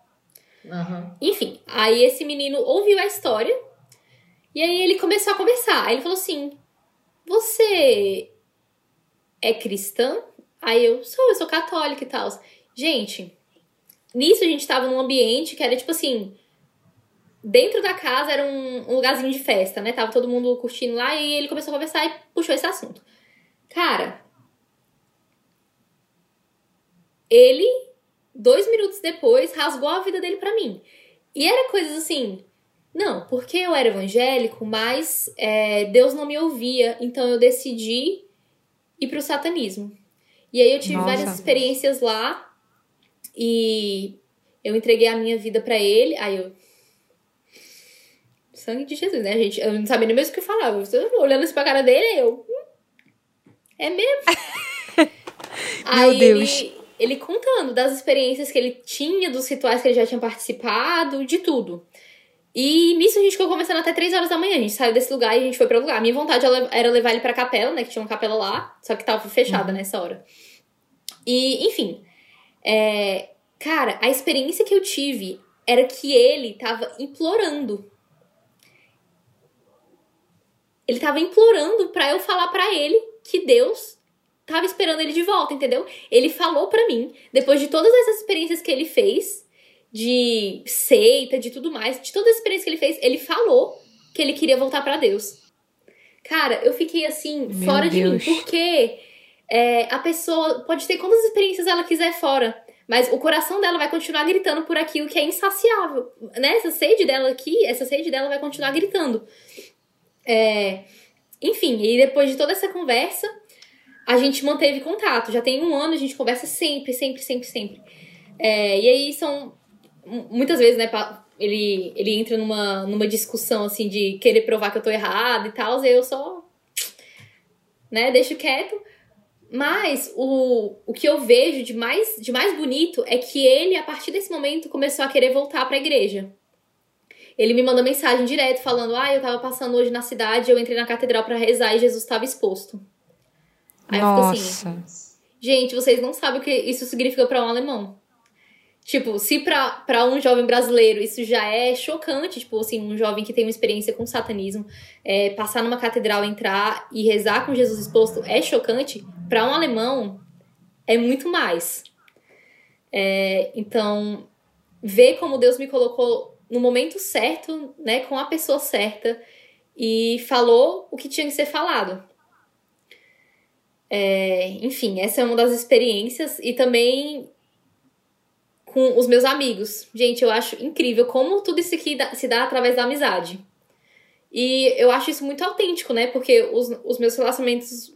A: Uhum.
B: Enfim, aí esse menino ouviu a história e aí ele começou a conversar. Aí ele falou assim: Você é cristã? Aí eu sou, eu sou católica e tal. Gente, nisso a gente tava num ambiente que era tipo assim: dentro da casa era um, um, lugarzinho de festa, né? Tava todo mundo curtindo lá e ele começou a conversar e puxou esse assunto. Cara, ele, dois minutos depois, rasgou a vida dele para mim. E era coisas assim. Não, porque eu era evangélico, mas é, Deus não me ouvia, então eu decidi ir pro satanismo. E aí eu tive Nossa. várias experiências lá e eu entreguei a minha vida para ele. Aí eu. Sangue de Jesus, né, gente? Eu não sabia nem mesmo o que falava. Olhando assim pra cara dele, eu. Hum, é mesmo?
C: Meu aí Deus.
B: Ele, ele contando das experiências que ele tinha, dos rituais que ele já tinha participado, de tudo. E nisso a gente ficou começando até 3 horas da manhã. A gente saiu desse lugar e a gente foi para lugar. A minha vontade era levar ele pra capela, né? Que tinha uma capela lá, só que tava fechada uhum. nessa hora. E, enfim. É, cara, a experiência que eu tive era que ele tava implorando. Ele tava implorando pra eu falar para ele que Deus tava esperando ele de volta, entendeu? Ele falou para mim, depois de todas essas experiências que ele fez, de seita, de tudo mais, de toda a experiência que ele fez, ele falou que ele queria voltar para Deus. Cara, eu fiquei assim, Meu fora Deus. de mim, porque é, a pessoa pode ter quantas experiências ela quiser fora, mas o coração dela vai continuar gritando por aquilo que é insaciável, né? Essa sede dela aqui, essa sede dela vai continuar gritando. É, enfim, e depois de toda essa conversa, a gente manteve contato. Já tem um ano, a gente conversa sempre, sempre, sempre, sempre. É, e aí são muitas vezes, né, ele, ele entra numa, numa discussão assim de querer provar que eu tô errado e tal, e eu só né, deixo quieto. Mas o, o que eu vejo de mais, de mais bonito é que ele, a partir desse momento, começou a querer voltar para a igreja. Ele me manda mensagem direto falando: Ah, eu tava passando hoje na cidade, eu entrei na catedral para rezar e Jesus estava exposto. Aí Nossa. eu fico assim: Gente, vocês não sabem o que isso significa para um alemão. Tipo, se pra um jovem brasileiro isso já é chocante, tipo assim, um jovem que tem uma experiência com satanismo, é, passar numa catedral, entrar e rezar com Jesus exposto é chocante, para um alemão é muito mais. É, então, ver como Deus me colocou no momento certo, né, com a pessoa certa e falou o que tinha que ser falado. É, enfim, essa é uma das experiências e também com os meus amigos. Gente, eu acho incrível como tudo isso aqui se dá através da amizade. E eu acho isso muito autêntico, né? Porque os, os meus relacionamentos.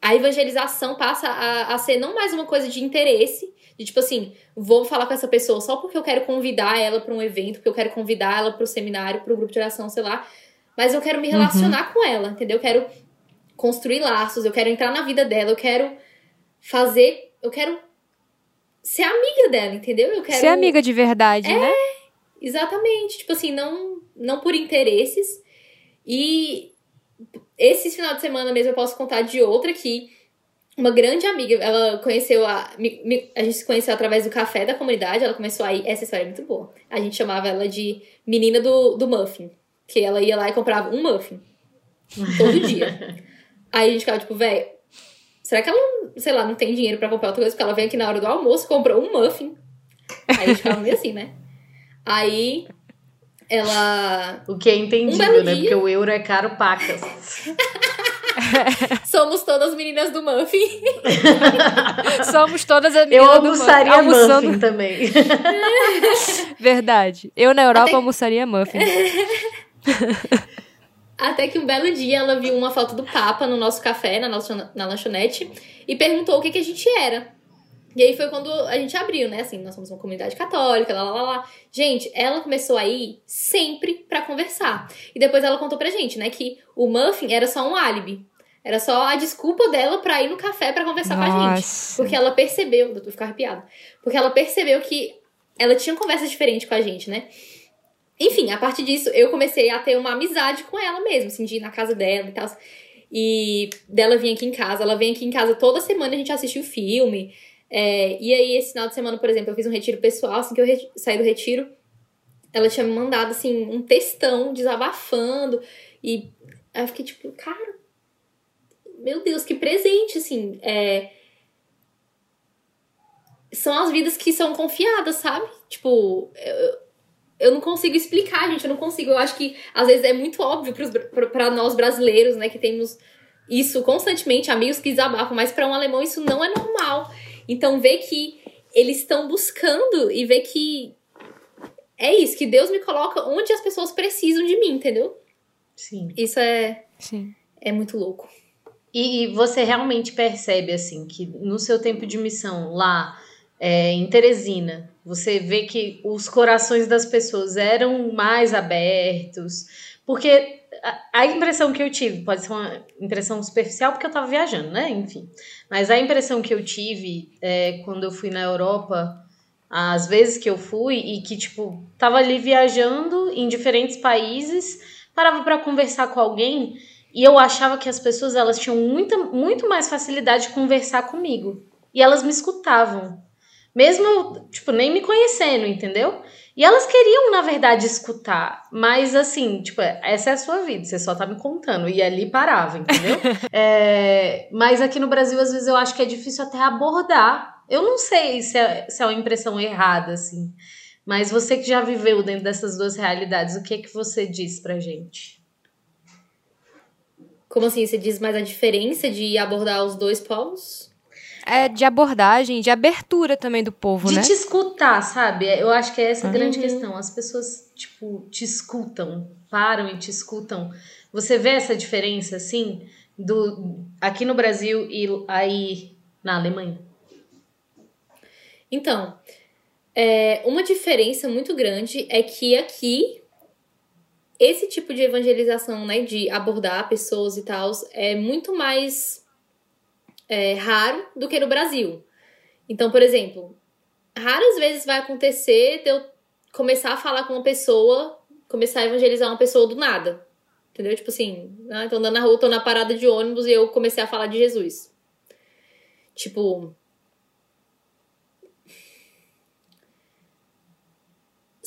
B: A evangelização passa a, a ser não mais uma coisa de interesse, de tipo assim, vou falar com essa pessoa só porque eu quero convidar ela para um evento, porque eu quero convidar ela para o seminário, para o grupo de oração, sei lá. Mas eu quero me relacionar uhum. com ela, entendeu? Eu quero construir laços, eu quero entrar na vida dela, eu quero fazer, eu quero ser amiga dela, entendeu? Eu quero
C: ser amiga de verdade,
B: é,
C: né?
B: Exatamente, tipo assim, não não por interesses. E esse final de semana mesmo eu posso contar de outra que uma grande amiga, ela conheceu a. a gente se conheceu através do café da comunidade, ela começou aí. Essa história é muito boa. A gente chamava ela de menina do, do muffin. Que ela ia lá e comprava um muffin. Todo dia. aí a gente ficava tipo, velho, Será que ela, sei lá, não tem dinheiro para comprar outra coisa? Porque ela vem aqui na hora do almoço, comprou um muffin. Aí a gente ficava meio assim, né? Aí ela.
A: O que é entendido, um né? Dia... Porque o euro é caro pacas.
B: Somos todas meninas do muffin.
C: Somos todas as meninas
A: Eu almoçaria do muffin. Almoçando... muffin também.
C: Verdade. Eu na Europa Até... almoçaria muffin.
B: Até que um belo dia ela viu uma foto do Papa no nosso café, na, nossa, na lanchonete, e perguntou o que, que a gente era. E aí foi quando a gente abriu, né? Assim, nós somos uma comunidade católica, lá, lá, lá, lá. Gente, ela começou a ir sempre para conversar. E depois ela contou pra gente, né, que o muffin era só um álibi. Era só a desculpa dela pra ir no café para conversar Nossa. com a gente. Porque ela percebeu, eu tô ficando arrepiada. Porque ela percebeu que ela tinha conversas diferentes com a gente, né? Enfim, a partir disso, eu comecei a ter uma amizade com ela mesmo, assim, de ir na casa dela e tal. E dela vir aqui em casa. Ela vem aqui em casa toda semana, a gente assiste o filme. É, e aí, esse final de semana, por exemplo, eu fiz um retiro pessoal, assim que eu saí do retiro, ela tinha me mandado, assim, um textão desabafando. E aí eu fiquei tipo, cara, meu Deus, que presente, assim. É, são as vidas que são confiadas, sabe? Tipo, eu, eu não consigo explicar, gente, eu não consigo. Eu acho que às vezes é muito óbvio para nós brasileiros, né, que temos isso constantemente, amigos que desabafam, mas para um alemão isso não é normal. Então, ver que eles estão buscando e ver que é isso, que Deus me coloca onde as pessoas precisam de mim, entendeu?
A: Sim.
B: Isso é,
C: Sim.
B: é muito louco.
A: E, e você realmente percebe, assim, que no seu tempo de missão lá é, em Teresina, você vê que os corações das pessoas eram mais abertos, porque a, a impressão que eu tive, pode ser uma impressão superficial, porque eu tava viajando, né? Enfim. Mas a impressão que eu tive é, quando eu fui na Europa, as vezes que eu fui, e que, tipo, tava ali viajando em diferentes países, parava para conversar com alguém, e eu achava que as pessoas elas tinham muita, muito mais facilidade de conversar comigo. E elas me escutavam. Mesmo tipo, nem me conhecendo, entendeu? E elas queriam, na verdade, escutar. Mas, assim, tipo, essa é a sua vida, você só tá me contando. E ali parava, entendeu? é, mas aqui no Brasil, às vezes, eu acho que é difícil até abordar. Eu não sei se é, se é uma impressão errada, assim. Mas você que já viveu dentro dessas duas realidades, o que é que você diz pra gente?
B: Como assim? Você diz mais a diferença de abordar os dois polos?
C: É de abordagem, de abertura também do povo,
A: de
C: né?
A: te escutar, sabe? Eu acho que é essa a grande
B: Uhum.
A: questão. As pessoas, tipo, te escutam, param e te escutam. Você vê essa diferença, assim, do aqui no Brasil e aí na Alemanha?
B: Então, é, uma diferença muito grande é que aqui esse tipo de evangelização, né, de abordar pessoas e tal, é muito mais é, raro do que no Brasil. Então, por exemplo, raras vezes vai acontecer de eu começar a falar com uma pessoa, começar a evangelizar uma pessoa do nada. Entendeu? Tipo assim, ah, tô andando na rua, tô na parada de ônibus e eu comecei a falar de Jesus. Tipo,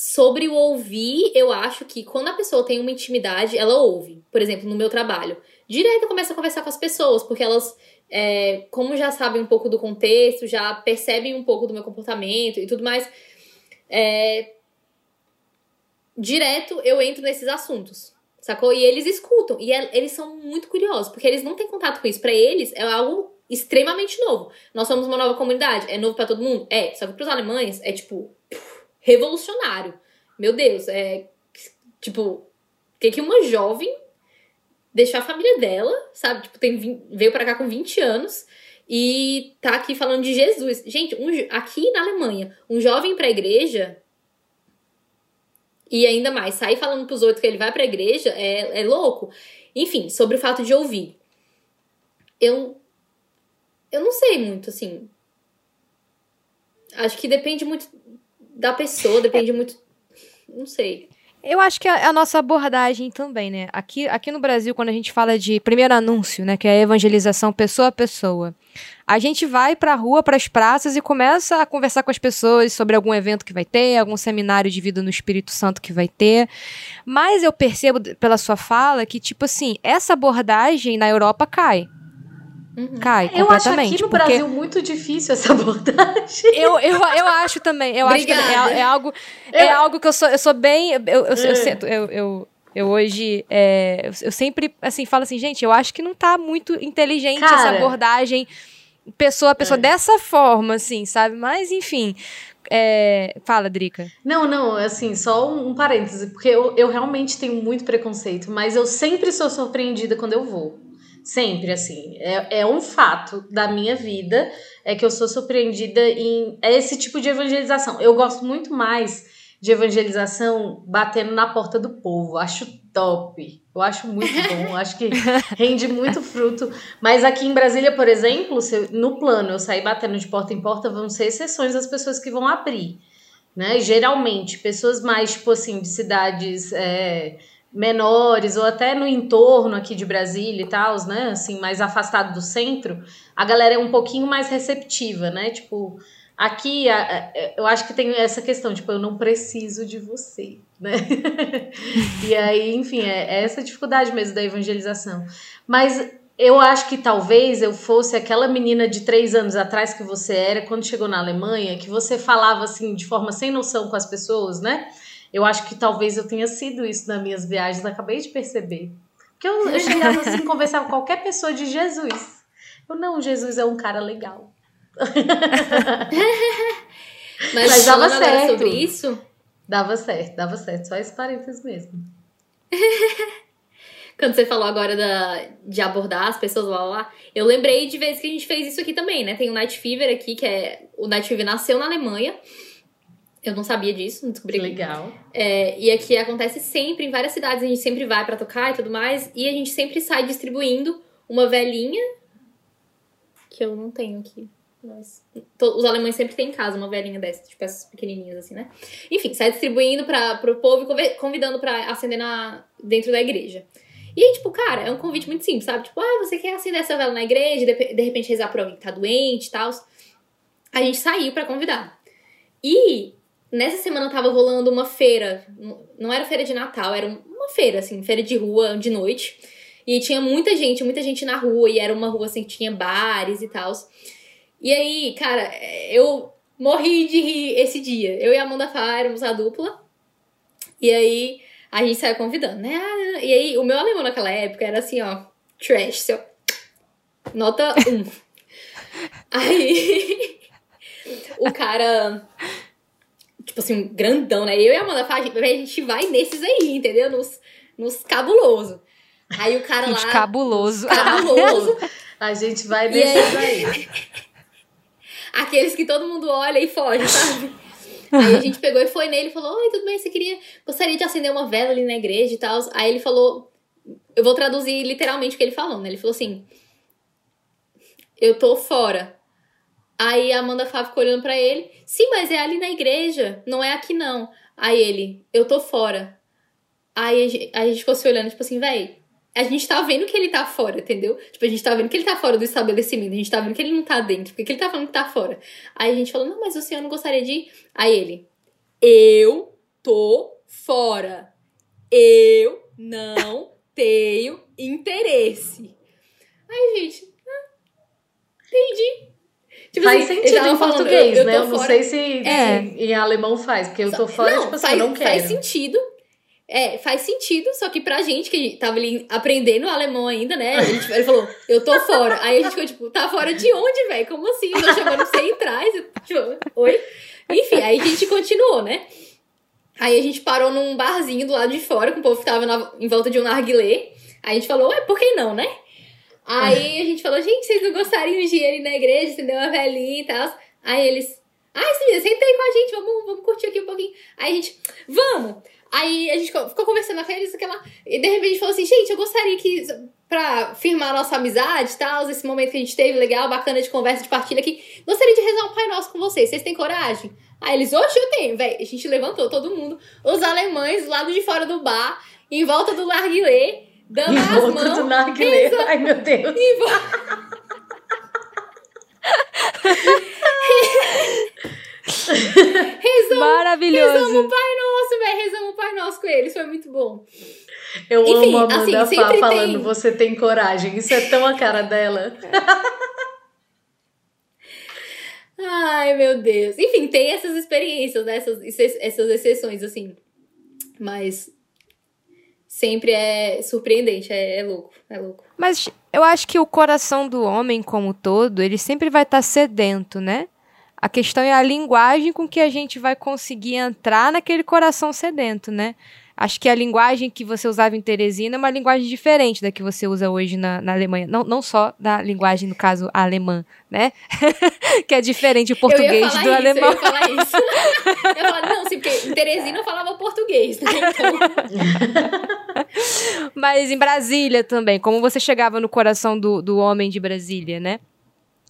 B: sobre o ouvir, eu acho que quando a pessoa tem uma intimidade, ela ouve. Por exemplo, no meu trabalho. Direto eu começo a conversar com as pessoas, porque elas, é, como já sabem um pouco do contexto, já percebem um pouco do meu comportamento e tudo mais, é, direto eu entro nesses assuntos. Sacou? E eles escutam. E é- eles são muito curiosos, porque eles não têm contato com isso. Pra eles, é algo extremamente novo. Nós somos uma nova comunidade. É novo pra todo mundo? É. Só que pros alemães, é tipo revolucionário. Meu Deus, é tipo, o que que uma jovem deixar a família dela, sabe? Tipo, tem, veio pra cá com 20 anos e tá aqui falando de Jesus. Gente, um aqui na Alemanha, um jovem pra igreja e ainda mais, sair falando pros outros que ele vai pra igreja é, é louco. Enfim, sobre o fato de ouvir. Eu eu não sei muito, assim. Acho que depende muito da pessoa, depende muito. Não sei.
C: Eu acho que é a nossa abordagem também, né? Aqui, aqui no Brasil, quando a gente fala de primeiro anúncio, né, que é a evangelização pessoa a pessoa, a gente vai pra rua, pras praças e começa a conversar com as pessoas sobre algum evento que vai ter, algum seminário de vida no Espírito Santo que vai ter. Mas eu percebo pela sua fala que, tipo assim, essa abordagem na Europa cai.
B: Uhum.
C: Cai
A: Eu acho
C: completamente.
A: aqui no Brasil muito difícil essa abordagem.
C: eu, eu, eu acho também. Eu acho que
B: Obrigada.
C: é, é algo, é
A: Eu-
C: algo que eu sou, eu sou bem. Eu, eu, eu,
A: É.
C: sinto- eu, eu, eu hoje. é, eu, eu sempre assim, falo assim, gente, eu acho que não tá muito inteligente essa
A: Cara.
C: abordagem pessoa a pessoa
A: É.
C: dessa forma, assim, sabe? Mas, enfim. é, Fala, Drica.
A: Não, não, assim, só um, um parêntese, porque eu, eu realmente tenho muito preconceito, mas eu sempre sou surpreendida quando eu vou. Sempre, assim. É, é um fato da minha vida, é que eu sou surpreendida em é esse tipo de evangelização. Eu gosto muito mais de evangelização batendo na porta do povo. Acho top. Eu acho muito bom. acho que rende muito fruto. Mas aqui em Brasília, por exemplo, eu- no plano eu sair batendo de porta em porta, vão ser exceções as pessoas que vão abrir né? Geralmente, pessoas mais, tipo assim, de cidades é, menores ou até no entorno aqui de Brasília e tal, né? Assim, mais afastado do centro, a galera é um pouquinho mais receptiva, né? Tipo, aqui a- a- eu acho que tem essa questão, tipo, eu não preciso de você, né? e aí, enfim, é, é essa dificuldade mesmo da evangelização. Mas eu acho que talvez eu fosse aquela menina de três anos atrás que você era quando chegou na Alemanha, que você falava assim de forma sem noção com as pessoas, né? Eu acho que talvez eu tenha sido isso nas minhas viagens, acabei de perceber. Porque eu, eu chegava assim, conversava com qualquer pessoa de Jesus. Eu, não, Jesus é um cara legal.
B: Mas,
A: Mas dava certo.
B: sobre isso,
A: Dava certo, dava certo. Só esse parênteses mesmo.
B: quando você falou agora da, de abordar as pessoas lá, lá, lá, eu lembrei de vezes que a gente fez isso aqui também, né? Tem o Night Fever aqui, que é. O Night Fever nasceu na Alemanha. Eu não sabia disso, não descobri.
A: Legal.
B: É, e aqui acontece sempre, em várias cidades, a gente sempre vai pra tocar e tudo mais. E a gente sempre sai distribuindo uma velhinha. Que eu não tenho aqui. Mas to- os alemães sempre têm em casa uma velhinha dessa, tipo essas pequenininhas assim, né? Enfim, sai distribuindo para pro povo e convidando pra acender na, dentro da igreja. E aí, tipo, cara, é um convite muito simples, sabe? Tipo, ah, você quer acender essa vela na igreja, de, de repente rezar pra alguém que tá doente e tal. A gente saiu pra convidar. E nessa semana tava rolando uma feira, não era feira de Natal, era uma feira, assim, feira de rua de noite. E tinha muita gente, muita gente na rua, e era uma rua assim que tinha bares e tal. E aí, cara, eu morri de rir esse dia. Eu e a Amanda Fá éramos a dupla. E aí a gente saiu convidando, né? E aí o meu alemão naquela época era assim, ó, trash, seu. Nota 1. aí o cara tipo assim, grandão, né? Eu e a Amanda Fá, a gente- a gente vai nesses aí, entendeu? Nos, nos cabuloso. Aí o cara
C: Os
B: lá.
C: cabuloso.
B: Cabuloso.
A: A gente vai
B: E
A: desses aí.
B: Aqueles que todo mundo olha e foge, sabe? Aí a gente pegou e foi nele e falou: Oi, tudo bem? Você queria. Gostaria de acender uma vela ali na igreja e tal. Aí ele falou. Eu vou traduzir literalmente o que ele falou, né? Ele falou assim: Eu tô fora. Aí a Amanda Fá ficou olhando pra ele: Sim, mas é ali na igreja, não é aqui não. Aí ele: Eu tô fora. Aí a gente, aí a gente ficou se olhando, tipo assim, véi. A gente tá vendo que ele tá fora, entendeu? Tipo, a gente tá vendo que ele tá fora do estabelecimento, a gente tá vendo que ele não tá dentro, porque ele tá falando que tá fora. Aí a gente falou, não, mas o senhor não gostaria de ir? Aí ele, eu tô fora. Eu não tenho interesse. Aí, gente, ah, entendi. Tipo
A: faz sentido
B: tava
A: em
B: falando,
A: português,
B: eu- eu
A: né? Eu não
B: fora.
A: sei se,
C: É.
A: se em alemão faz, porque eu tô fora,
B: não,
A: tipo assim,
B: faz,
A: eu não quero.
B: faz sentido. É, faz sentido, só que pra gente que tava ali aprendendo alemão ainda, né? Tipo, ele falou, eu tô fora. Aí a gente ficou tipo, tá fora de onde, velho? Como assim? Eu tô chamando você. Eu, Tipo, oi? Enfim, aí a gente continuou, né? Aí a gente parou num barzinho do lado de fora, com o povo que tava na- em volta de um narguilé. Aí a gente falou, ué, por que não, né? Aí a gente falou, gente, vocês não gostariam de ir na igreja, acender uma velhinha e tal? Aí eles, ai, sim, senta aí com a gente, vamos, vamos curtir aqui um pouquinho. Aí a gente, vamos! Aí a gente ficou conversando com eles, aquela. E de repente falou assim, gente, eu gostaria que, pra firmar a nossa amizade e tal, esse momento que a gente teve legal, bacana de conversa, de partilha aqui, gostaria de rezar um Pai Nosso com vocês. Vocês têm coragem? Aí eles, oxe, eu tenho, velho. A gente levantou todo mundo, os alemães do lado de fora do bar, em volta do narguilé, dando as mãos.
A: do narguilé. Ai, meu Deus.
B: em volta- Rezamos Rezamos
C: Maravilhoso.
B: o Pai Nosso, velho. Rezamos o Pai Nosso com eles. Foi muito bom.
A: Eu
B: Enfim,
A: amo a Amanda
B: assim,
A: Fá falando
B: tem-
A: você tem coragem. Isso é tão a cara dela.
B: Ai, meu Deus. Enfim, tem essas experiências, né? Essas, essas exceções, assim. Mas sempre é surpreendente, é, é louco, é louco.
C: Mas eu acho que o coração do homem como todo, ele sempre vai estar sedento, né? A questão é a linguagem com que a gente vai conseguir entrar naquele coração sedento, né? Acho que a linguagem que você usava em Teresina é uma linguagem diferente da que você usa hoje na, na Alemanha. Não, não só da linguagem, no caso, alemã, né? que é diferente o português do
B: isso,
C: alemão.
B: Eu ia falar isso. eu ia falar, não, sim, porque em Teresina eu falava português, né? Então,
C: Mas em Brasília também, como você chegava no coração do, do homem de Brasília, né?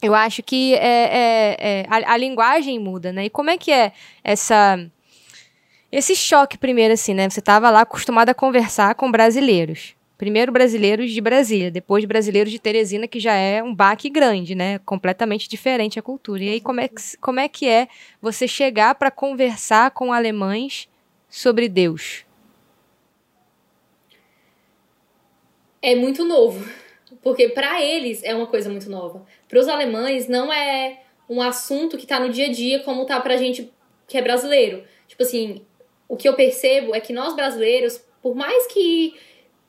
C: Eu acho que é, é- é- a, a linguagem muda, né? E como é que é essa esse choque primeiro, assim, né? Você estava lá acostumado a conversar com brasileiros. Primeiro brasileiros de Brasília, depois brasileiros de Teresina, que já é um baque grande, né? Completamente diferente a cultura. E aí, como é que, como é, que é você chegar para conversar com alemães sobre Deus?
B: é muito novo. Porque pra eles é uma coisa muito nova. Para os alemães não é um assunto que tá no dia a dia como tá pra gente que é brasileiro. Tipo assim, o que eu percebo é que nós brasileiros, por mais que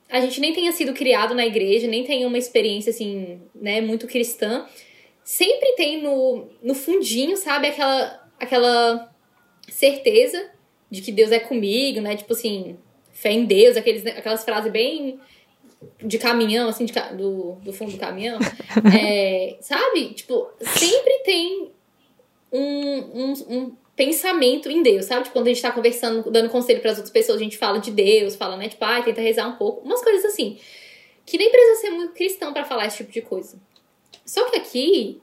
B: a gente nem tenha sido criado na igreja, nem tenha uma experiência assim, né, muito cristã, sempre tem no, no fundinho, sabe, aquela aquela certeza de que Deus é comigo, né? Tipo assim, fé em Deus, aqueles, aquelas frases bem de caminhão, assim, de, do, do fundo do caminhão. é, sabe? Tipo, sempre tem um, um, um pensamento em Deus, sabe? Tipo, quando a gente tá conversando, dando conselho para as outras pessoas, a gente fala de Deus, fala, né? Tipo, ah, tenta rezar um pouco. Umas coisas assim. Que nem precisa ser muito cristão para falar esse tipo de coisa. Só que aqui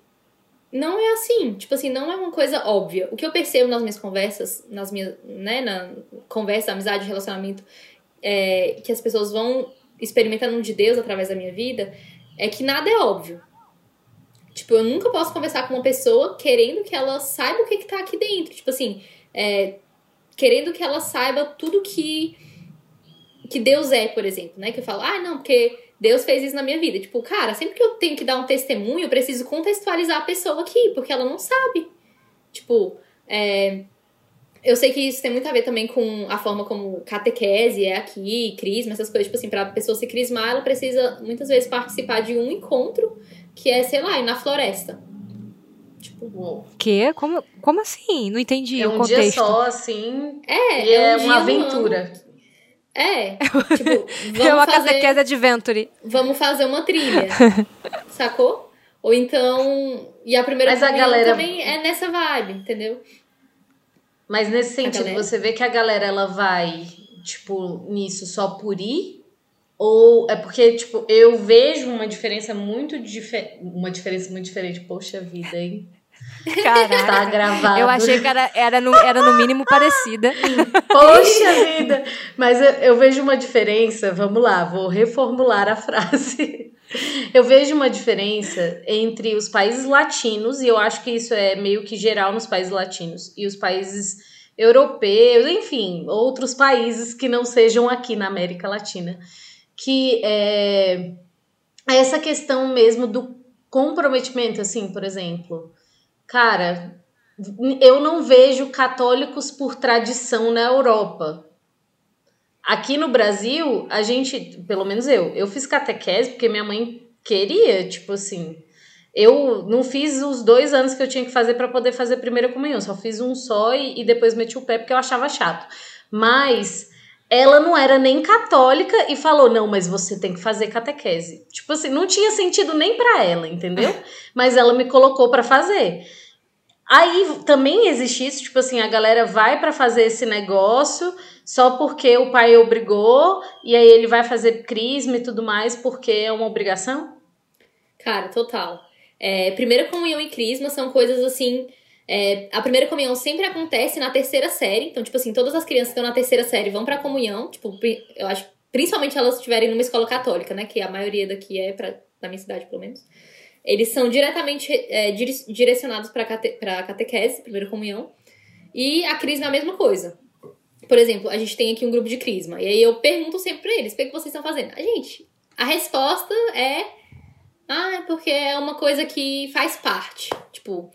B: não é assim. Tipo assim, não é uma coisa óbvia. O que eu percebo nas minhas conversas, nas minhas, né, na conversa, amizade, relacionamento, é, que as pessoas vão experimentando de Deus através da minha vida, é que nada é óbvio. Tipo, eu nunca posso conversar com uma pessoa querendo que ela saiba o que, que tá aqui dentro. Tipo assim, é, querendo que ela saiba tudo que, que Deus é, por exemplo, né? Que eu falo, ah, não, porque Deus fez isso na minha vida. Tipo, cara, sempre que eu tenho que dar um testemunho, eu preciso contextualizar a pessoa aqui, porque ela não sabe. Tipo, é, eu sei que isso tem muito a ver também com a forma como catequese é aqui, crisma, essas coisas. Tipo assim, pra pessoa se crismar, ela precisa muitas vezes participar de um encontro que é, sei lá, ir na floresta.
C: Tipo, Uou. Que? Como, como assim? Não entendi
A: é
C: um o contexto.
A: dia só, assim.
B: É,
A: e é, é um uma aventura.
B: É, tipo,
C: vamos é uma fazer, catequese adventure.
B: Vamos fazer uma trilha, sacou? Ou então, e a primeira
A: Mas a galera
B: também é nessa vibe, entendeu?
A: Mas nesse sentido, você vê que a galera ela vai, tipo, nisso só por ir ou é porque, tipo, eu vejo uma diferença muito diferente. Uma diferença muito diferente. Poxa vida, hein?
C: Caraca.
A: Tá gravado.
C: Eu achei que era, era, no, era no mínimo parecida.
A: Poxa vida! Mas eu, eu, vejo uma diferença. Vamos lá, vou reformular a frase. Eu vejo uma diferença entre os países latinos, e eu acho que isso é meio que geral nos países latinos, e os países europeus, enfim, outros países que não sejam aqui na América Latina que é, é essa questão mesmo do comprometimento, assim, por exemplo. Cara, eu não vejo católicos por tradição na Europa. Aqui no Brasil, a gente, pelo menos eu, eu fiz catequese porque minha mãe queria, tipo assim. Eu não fiz os dois anos que eu tinha que fazer para poder fazer primeira comunhão, só fiz um só e, e depois meti o pé porque eu achava chato. Mas ela não era nem católica e falou: não, mas você tem que fazer catequese. Tipo assim, não tinha sentido nem para ela, entendeu? mas ela me colocou para fazer. Aí também existe isso, tipo assim, a galera vai para fazer esse negócio só porque o pai obrigou, e aí ele vai fazer crisma e tudo mais porque é uma obrigação?
B: Cara, total. É, primeira comunhão e crisma são coisas assim é, a primeira comunhão sempre acontece na terceira série. Então, tipo assim, todas as crianças que estão na terceira série vão pra comunhão. Tipo, eu acho, principalmente elas estiverem numa escola católica, né? Que a maioria daqui é, pra, na minha cidade, pelo menos. Eles são diretamente é, direcionados pra, pra catequese, primeira comunhão. E a crisma é a mesma coisa. Por exemplo, a gente tem aqui um grupo de crisma. E aí eu pergunto sempre pra eles: o que, é que vocês estão fazendo? A gente, a resposta é. Ah, é porque é uma coisa que faz parte. Tipo,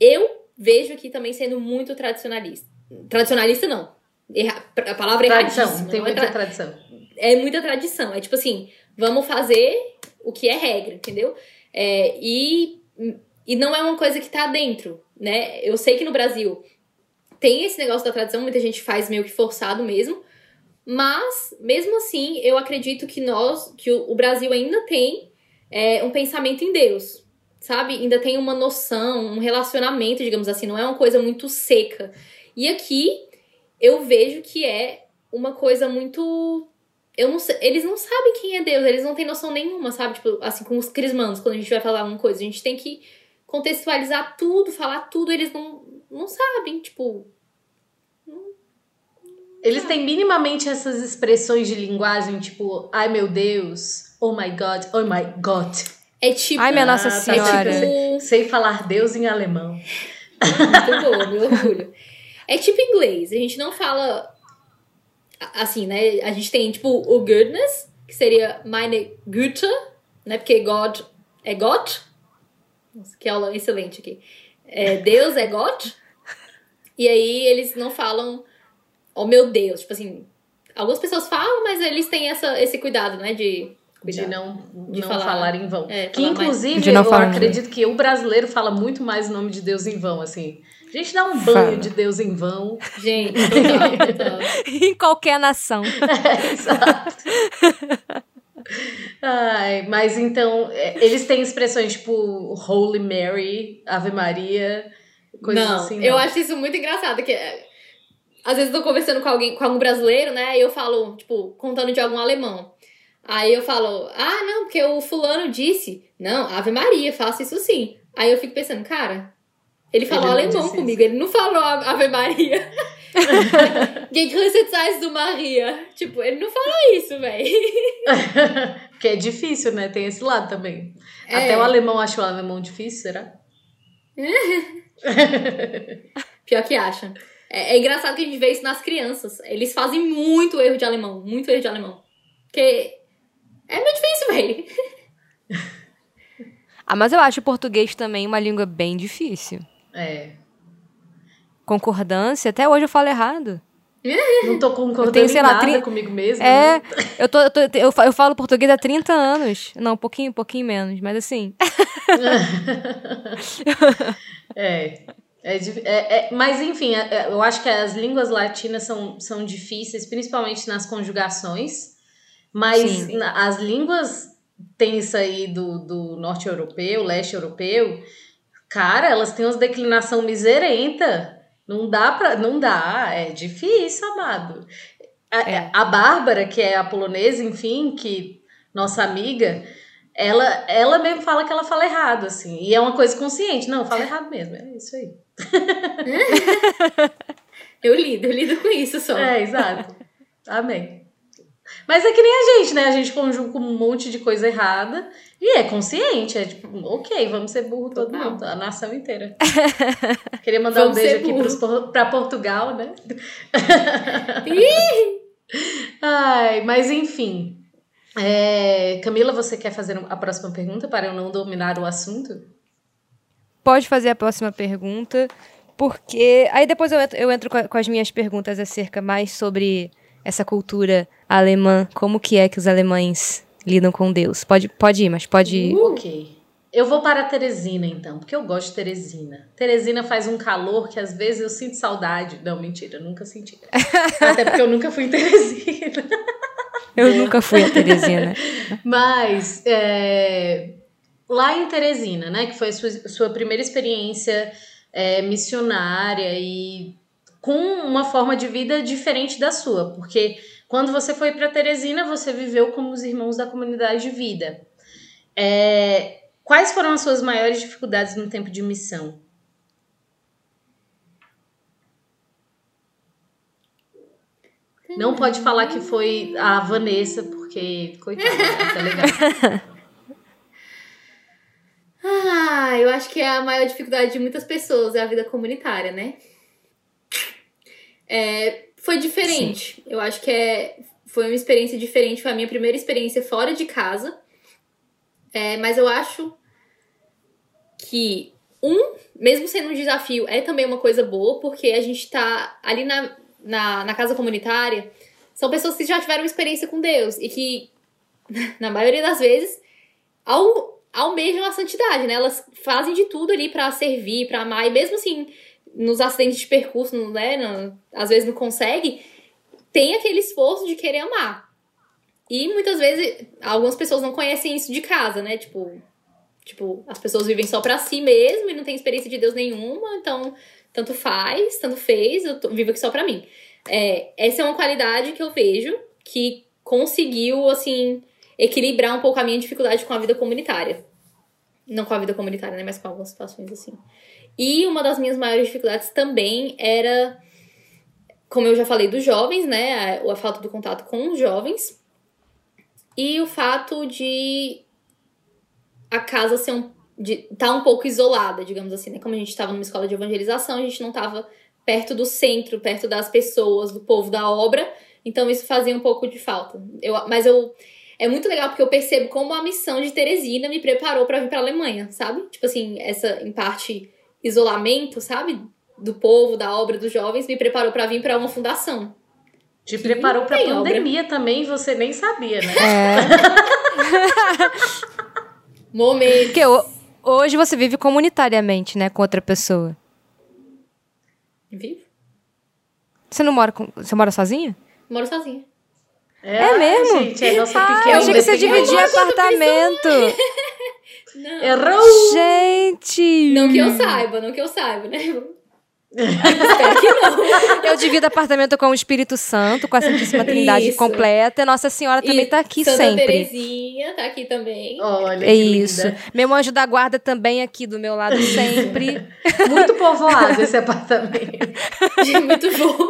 B: eu vejo aqui também sendo muito tradicionalista. Tradicionalista não. Erra, a palavra é
A: tradição, Tem é muita é tra tradição.
B: É muita tradição. É tipo assim, vamos fazer o que é regra, entendeu? É, e, e não é uma coisa que tá dentro, né? Eu sei que no Brasil tem esse negócio da tradição, muita gente faz meio que forçado mesmo. Mas, mesmo assim, eu acredito que nós, que o, o Brasil ainda tem é, um pensamento em Deus sabe? Ainda tem uma noção, um relacionamento, digamos assim, não é uma coisa muito seca. E aqui eu vejo que é uma coisa muito. Eu não sei, eles não sabem quem é Deus, eles não têm noção nenhuma, sabe? Tipo, assim, com os crismandos, quando a gente vai falar uma coisa, a gente tem que contextualizar tudo, falar tudo, eles não, não sabem, tipo.
A: eles têm minimamente essas expressões de linguagem, tipo, ai meu Deus, oh my god, oh my god.
B: É tipo.
C: Ai, minha Nossa ah, Senhora.
A: Tá tipo, sei falar Deus em alemão.
B: Muito boa, meu orgulho. É tipo inglês. A gente não fala. Assim, né? A gente tem, tipo, o goodness, que seria meine Güte, né? Porque God é Gott. Nossa, que aula excelente aqui. É, Deus é Gott. E aí eles não falam, oh meu Deus. Tipo assim, algumas pessoas falam, mas eles têm essa, esse cuidado, né? De
A: de não, de não falar, falar, em vão.
B: É,
A: que inclusive eu acredito que o brasileiro fala muito mais o nome de Deus em vão, assim. A gente dá um banho Fala. de Deus em vão.
B: Gente, total, total.
C: em qualquer nação.
A: É, exato. Ai, mas então, é, eles têm expressões tipo Holy Mary, Ave Maria, coisas
B: não,
A: assim. Não,
B: eu acho isso muito engraçado, que é, às vezes eu tô conversando com alguém, com algum brasileiro, né, e eu falo, tipo, contando de algum alemão. Aí eu falo, ah, não, porque o fulano disse, não, Ave Maria, faça isso sim. Aí eu fico pensando, cara, ele falou ele alemão comigo, isso. ele não falou Ave Maria. Gegrüßet seist do Maria. Tipo, ele não falou isso, velho.
A: Porque é difícil, né? Tem esse lado também. É. Até o alemão acha o alemão difícil, será?
B: Pior que acha. É, é, engraçado que a gente vê isso nas crianças. Eles fazem muito erro de alemão. Muito erro de alemão. Porque é muito difícil, velho.
C: ah, mas eu acho o português também uma língua bem difícil.
A: É.
C: Concordância, até hoje eu falo errado.
A: Não tô concordando eu tenho, sei lá, nada comigo mesmo.
C: É, eu, tô, eu, tô, eu, eu falo português há 30 anos. Não, um pouquinho, um pouquinho menos, mas assim.
A: é. É, é, é, mas enfim, é, é, eu acho que as línguas latinas são, são difíceis, principalmente nas conjugações. Mas as línguas tem isso aí do, do norte europeu, leste europeu, Cara, elas têm umas declinação miserenta. Não dá pra. Não dá. É difícil, amado. A, é. a Bárbara, que é a polonesa, enfim, que nossa amiga, ela, ela mesmo fala que ela fala errado, assim. E é uma coisa consciente. Não, fala errado mesmo. É isso aí.
B: eu lido, eu lido com isso só.
A: É, exato. Amém. Mas é que nem a gente, né? A gente conjuga um monte de coisa errada e é consciente, é tipo, ok, vamos ser burro todo Total. mundo, a nação inteira. Queria mandar vamos um beijo aqui pros, pra Portugal, né? Ai, mas enfim. É, Camila, você quer fazer a próxima pergunta para eu não dominar o assunto?
C: Pode fazer a próxima pergunta, porque aí depois eu entro, eu entro com as minhas perguntas acerca mais sobre essa cultura alemã, como que é que os alemães lidam com Deus. Pode, pode ir, mas pode ir.
A: Uh, ok. Eu vou para Teresina, então, porque eu gosto de Teresina. Teresina faz um calor que às vezes eu sinto saudade. Não, mentira, nunca senti. Até porque eu nunca fui em Teresina.
C: Eu nunca fui a Teresina.
A: Mas, é, lá em Teresina, né, que foi a sua, sua primeira experiência é, missionária e com uma forma de vida diferente da sua, porque quando você foi para Teresina, você viveu como os irmãos da comunidade de vida. É, quais foram as suas maiores dificuldades no tempo de missão? Não pode falar que foi a Vanessa, porque, coitada, tá legal.
B: ah, eu acho que é a maior dificuldade de muitas pessoas é a vida comunitária, né? É, foi diferente. Sim. Eu acho que é, foi uma experiência diferente. Foi a minha primeira experiência fora de casa. É, mas eu acho que, um, mesmo sendo um desafio, é também uma coisa boa, porque a gente tá ali na, na, na casa comunitária. São pessoas que já tiveram experiência com Deus e que, na maioria das vezes, ao, almejam a santidade, né? Elas fazem de tudo ali para servir, para amar, e mesmo assim, nos acidentes de percurso, né, não, às vezes não consegue, tem aquele esforço de querer amar. E muitas vezes algumas pessoas não conhecem isso de casa, né? Tipo, tipo, as pessoas vivem só para si mesmo e não tem experiência de Deus nenhuma, então tanto faz, tanto fez, eu tô, vivo aqui só para mim. É, essa é uma qualidade que eu vejo que conseguiu assim equilibrar um pouco a minha dificuldade com a vida comunitária. Não com a vida comunitária, né, mas com algumas situações assim. E uma das minhas maiores dificuldades também era, como eu já falei, dos jovens, né? A, a falta do contato com os jovens. E o fato de a casa ser um, de tá um pouco isolada, digamos assim, né? Como a gente estava numa escola de evangelização, a gente não estava perto do centro, perto das pessoas, do povo da obra. Então isso fazia um pouco de falta. Eu, mas eu é muito legal porque eu percebo como a missão de Teresina me preparou para vir para Alemanha, sabe? Tipo assim, essa em parte isolamento, sabe? Do povo, da obra, dos jovens, me preparou para vir para uma fundação.
A: Te preparou pra
B: tem obra.
A: pandemia também, você nem sabia, né?
C: É.
B: Momento.
C: Porque ho- hoje você vive comunitariamente, né, com outra pessoa.
B: Vivo?
C: Você não mora com. Você mora sozinha?
B: Moro sozinha.
A: É,
C: mesmo?
A: Gente, é nossa
C: Ah,
A: pequena
C: eu achei que você dividia apartamento.
B: Não.
A: Errou!
C: Gente!
B: Não que eu saiba, não que eu saiba, né? Espero que não.
C: Eu divido apartamento com o Espírito Santo, com a Santíssima Trindade
B: Isso.
C: completa. E Nossa Senhora também
B: E
C: tá aqui
B: Santa
C: sempre.
B: Terezinha tá aqui também.
A: Olha,
C: É
A: que
C: isso.
A: linda.
C: Meu anjo da guarda também aqui do meu lado sempre.
A: Muito povoado esse apartamento.
B: Muito bom.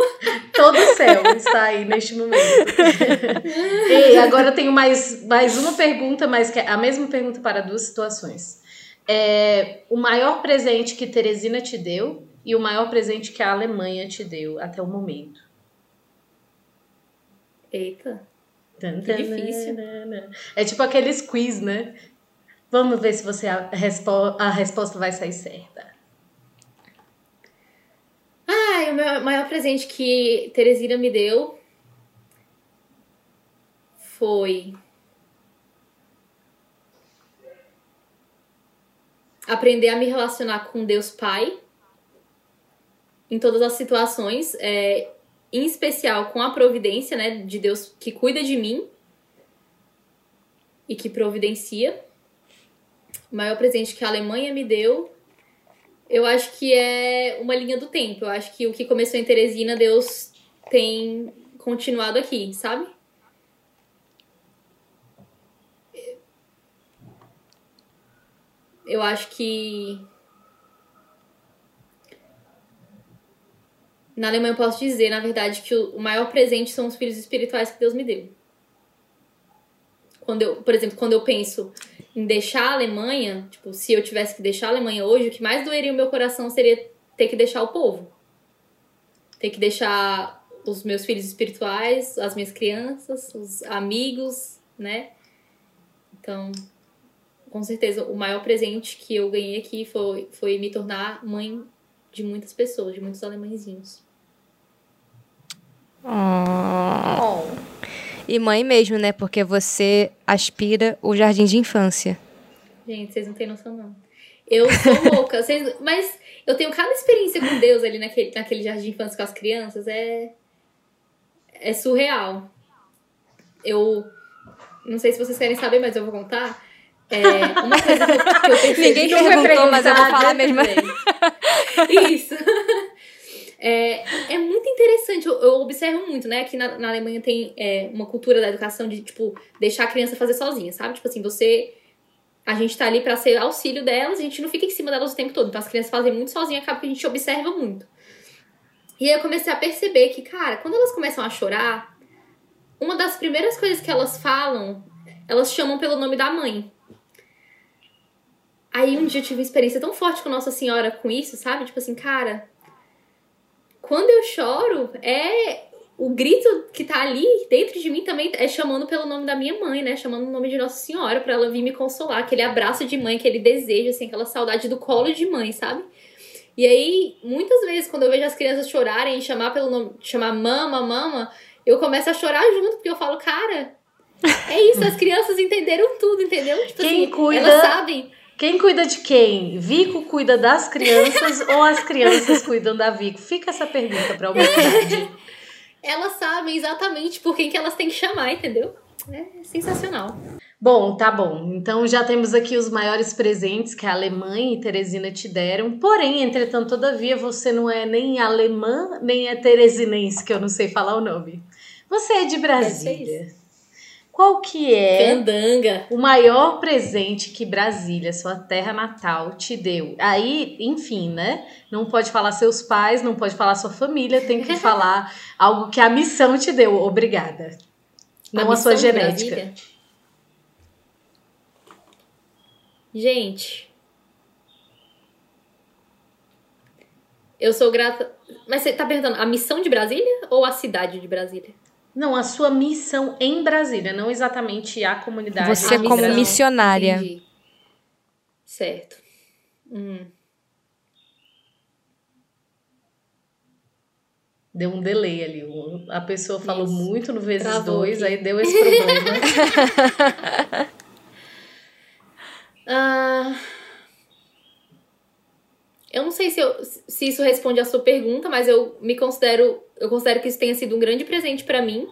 A: Todo o céu está aí neste momento. e agora eu tenho mais, mais uma pergunta, mas que é a mesma pergunta para duas situações. É, o maior presente que Teresina te deu e o maior presente que a Alemanha te deu até o momento.
B: Eita.
A: Tan,
B: Que
A: tan,
B: difícil.
A: nanana. É tipo aqueles quiz, né? Vamos ver se você a, respo- a resposta vai sair certa.
B: Ai, o meu maior presente que Teresina me deu foi aprender a me relacionar com Deus Pai em todas as situações, é, em especial com a providência, né, de Deus que cuida de mim e que providencia. O maior presente que a Alemanha me deu eu acho que é uma linha do tempo. Eu acho que o que começou em Teresina, Deus tem continuado aqui, sabe? Eu acho que. Na Alemanha eu posso dizer, na verdade, que o maior presente são os filhos espirituais que Deus me deu. Quando eu, por exemplo, quando eu penso em deixar a Alemanha, tipo, se eu tivesse que deixar a Alemanha hoje, o que mais doeria o meu coração seria ter que deixar o povo. Ter que deixar os meus filhos espirituais, as minhas crianças, os amigos, né? Então, com certeza, o maior presente que eu ganhei aqui foi, foi me tornar mãe de muitas pessoas, de muitos alemãezinhos.
C: Oh. E mãe mesmo, né? Porque você aspira o jardim de infância.
B: Gente, vocês não têm noção, não. Eu sou louca. Vocês, mas eu tenho cada experiência com Deus ali naquele, naquele jardim de infância com as crianças. É, é surreal. Eu não sei se vocês querem saber, mas eu vou contar. É, uma coisa que eu, que eu percebi...
C: Ninguém
A: foi
C: perguntou, mas eu vou falar mesmo.
B: Isso. É, é muito interessante, eu, eu observo muito, né? Aqui na, na Alemanha tem é, uma cultura da educação de, tipo, deixar a criança fazer sozinha, sabe? Tipo assim, você. A gente tá ali pra ser auxílio delas, a gente não fica em cima delas o tempo todo. Então as crianças fazem muito sozinha, acaba que a gente observa muito. E aí eu comecei a perceber que, cara, quando elas começam a chorar, uma das primeiras coisas que elas falam, elas chamam pelo nome da mãe. Aí um dia eu tive uma experiência tão forte com Nossa Senhora com isso, sabe? Tipo assim, cara, quando eu choro, é o grito que tá ali dentro de mim também é chamando pelo nome da minha mãe, né? Chamando o nome de Nossa Senhora pra ela vir me consolar, aquele abraço de mãe, aquele desejo, assim, aquela saudade do colo de mãe, sabe? E aí, muitas vezes, quando eu vejo as crianças chorarem e chamar pelo nome, chamar mama, mama, eu começo a chorar junto, porque eu falo, cara, é isso, as crianças entenderam tudo, entendeu? Tipo
A: Quem
B: assim,
A: cuida-
B: elas sabem.
A: Quem cuida de quem? Vico cuida das crianças ou as crianças cuidam da Vico? Fica essa pergunta pra humanidade.
B: Elas sabem exatamente por quem que elas têm que chamar, entendeu? É sensacional.
A: Bom, tá bom. Então já temos aqui os maiores presentes que a Alemanha e Teresina te deram. Porém, entretanto, todavia, você não é nem alemã, nem é teresinense, que eu não sei falar o nome. Você é de Brasília. Qual que é
B: Candanga.
A: o maior presente que Brasília, sua terra natal, te deu? Aí, enfim, né? Não pode falar seus pais, não pode falar sua família, tem que falar algo que a missão te deu. Obrigada. Não a, sua
B: missão de
A: genética.
B: Gente. Eu sou grata. Mas você tá perguntando a missão de Brasília ou a cidade de Brasília?
A: Não, a sua missão em Brasília, não exatamente a comunidade.
C: Você
A: a
C: como
A: missão.
C: missionária.
B: Entendi. Certo. Hum.
A: Deu um delay ali. A pessoa falou
B: Isso.
A: muito no vezes
B: Travou
A: dois,
B: aqui.
A: aí deu esse problema.
B: Ah, eu não sei se, eu- se isso responde à sua pergunta, mas eu me considero, eu considero que isso tenha sido um grande presente pra mim.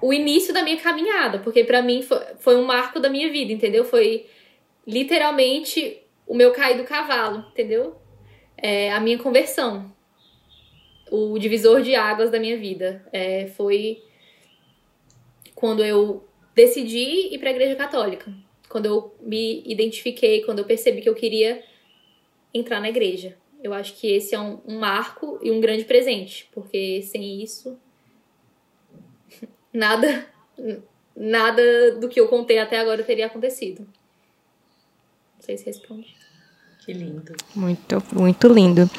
B: O início da minha caminhada, porque pra mim foi, foi um marco da minha vida, entendeu? Foi literalmente o meu cair do cavalo, entendeu? É, a minha conversão. O divisor de águas da minha vida. É, foi quando eu decidi ir pra igreja católica quando eu me identifiquei, quando eu percebi que eu queria entrar na igreja. Eu acho que esse é um, um marco e um grande presente, porque sem isso nada nada do que eu contei até agora teria acontecido. Não sei se responde.
A: que lindo.
C: Muito, muito lindo.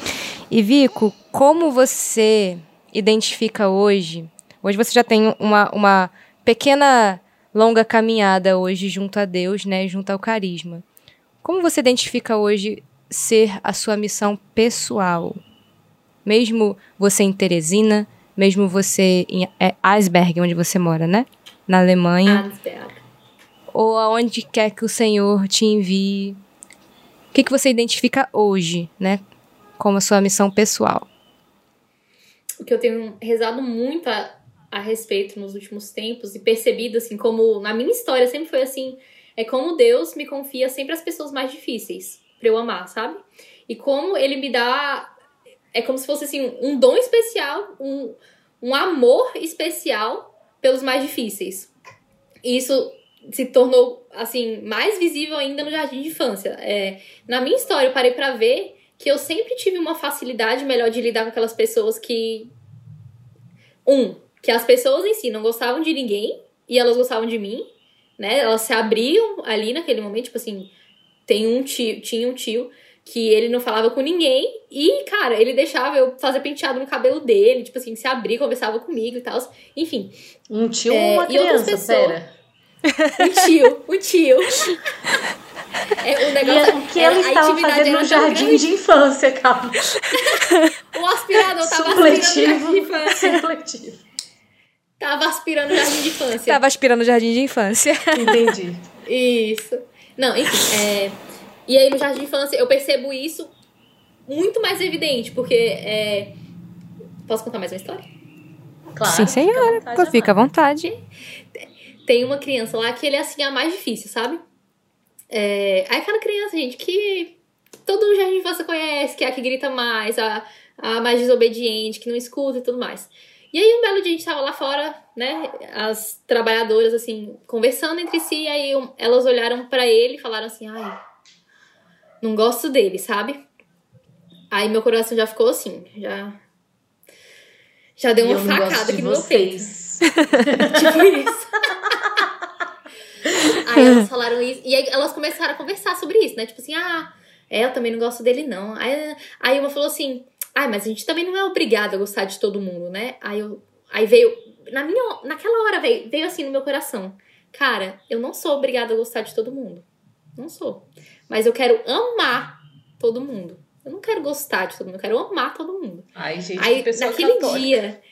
C: E Vico, como você identifica hoje? Hoje você já tem uma, uma pequena, longa caminhada hoje junto a Deus, né? Junto ao carisma. Como você identifica hoje ser a sua missão pessoal? Mesmo você em Teresina, mesmo você em é, Eisberg, onde você mora, né? Na Alemanha
B: Ansberg.
C: ou aonde quer que o Senhor te envie. O que, que você identifica hoje, né? Como a sua missão pessoal?
B: o que eu tenho rezado muito a, a respeito nos últimos tempos e percebido, assim, como na minha história sempre foi assim, é como Deus me confia sempre as pessoas mais difíceis pra eu amar, sabe? E como ele me dá. É como se fosse assim, um dom especial, um, um amor especial pelos mais difíceis. E isso se tornou, assim, mais visível ainda no jardim de infância. É, na minha história, eu parei pra ver que eu sempre tive uma facilidade melhor de lidar com aquelas pessoas que. Um, que as pessoas em si não gostavam de ninguém e elas gostavam de mim, né? Elas se abriam ali naquele momento, tipo assim, tem um tio, tinha um tio que ele não falava com ninguém e, cara, ele deixava eu fazer penteado no cabelo dele, tipo assim, se abrir, conversava comigo e tal. Enfim,
A: Um tio
B: É,
A: ou uma
B: e outras
A: criança,
B: pessoas-
A: pera.
B: um tio, um tio. É, o
A: E
B: negócio,
A: o que
B: era-
A: ele
B: a
A: estava fazendo no jardim
B: grande.
A: de infância, calma.
B: O aspirador tava aspirando o jardim de infância.
A: Supletivo.
B: Tava aspirando o jardim de infância.
C: Tava aspirando o jardim de infância.
A: Entendi.
B: Isso. Não, enfim, é... E aí no jardim de infância eu percebo isso muito mais evidente, porque é... Posso contar mais uma história?
A: Claro.
C: Sim, senhora.
A: fica à vontade,
C: Fica à vontade.
B: Tem uma criança lá que ele é assim a mais difícil, sabe? É... Aí aquela criança, gente, que todo o jardim de infância conhece, que é a que grita mais, a, a mais desobediente, que não escuta e tudo mais. E aí um belo dia a gente tava lá fora, né? As trabalhadoras, assim, conversando entre si, e aí um- elas olharam pra ele e falaram assim, ai, não gosto dele, sabe? Aí meu coração já ficou assim, já. Já deu uma facada aqui no meu peito. Tipo isso. aí elas falaram isso. E aí elas começaram a conversar sobre isso, né? Tipo assim, ah, é, eu também não gosto dele, não. Aí, aí uma falou assim, ah, mas a gente também não é obrigada a gostar de todo mundo, né? Aí eu. Aí veio. Na minha, naquela hora veio, veio assim no meu coração. Cara, eu não sou obrigada a gostar de todo mundo. Não sou. Mas eu quero amar todo mundo. Eu não quero gostar de todo mundo, eu quero amar todo mundo.
A: Ai, gente,
B: Aí,
A: que
B: naquele
A: católica.
B: dia,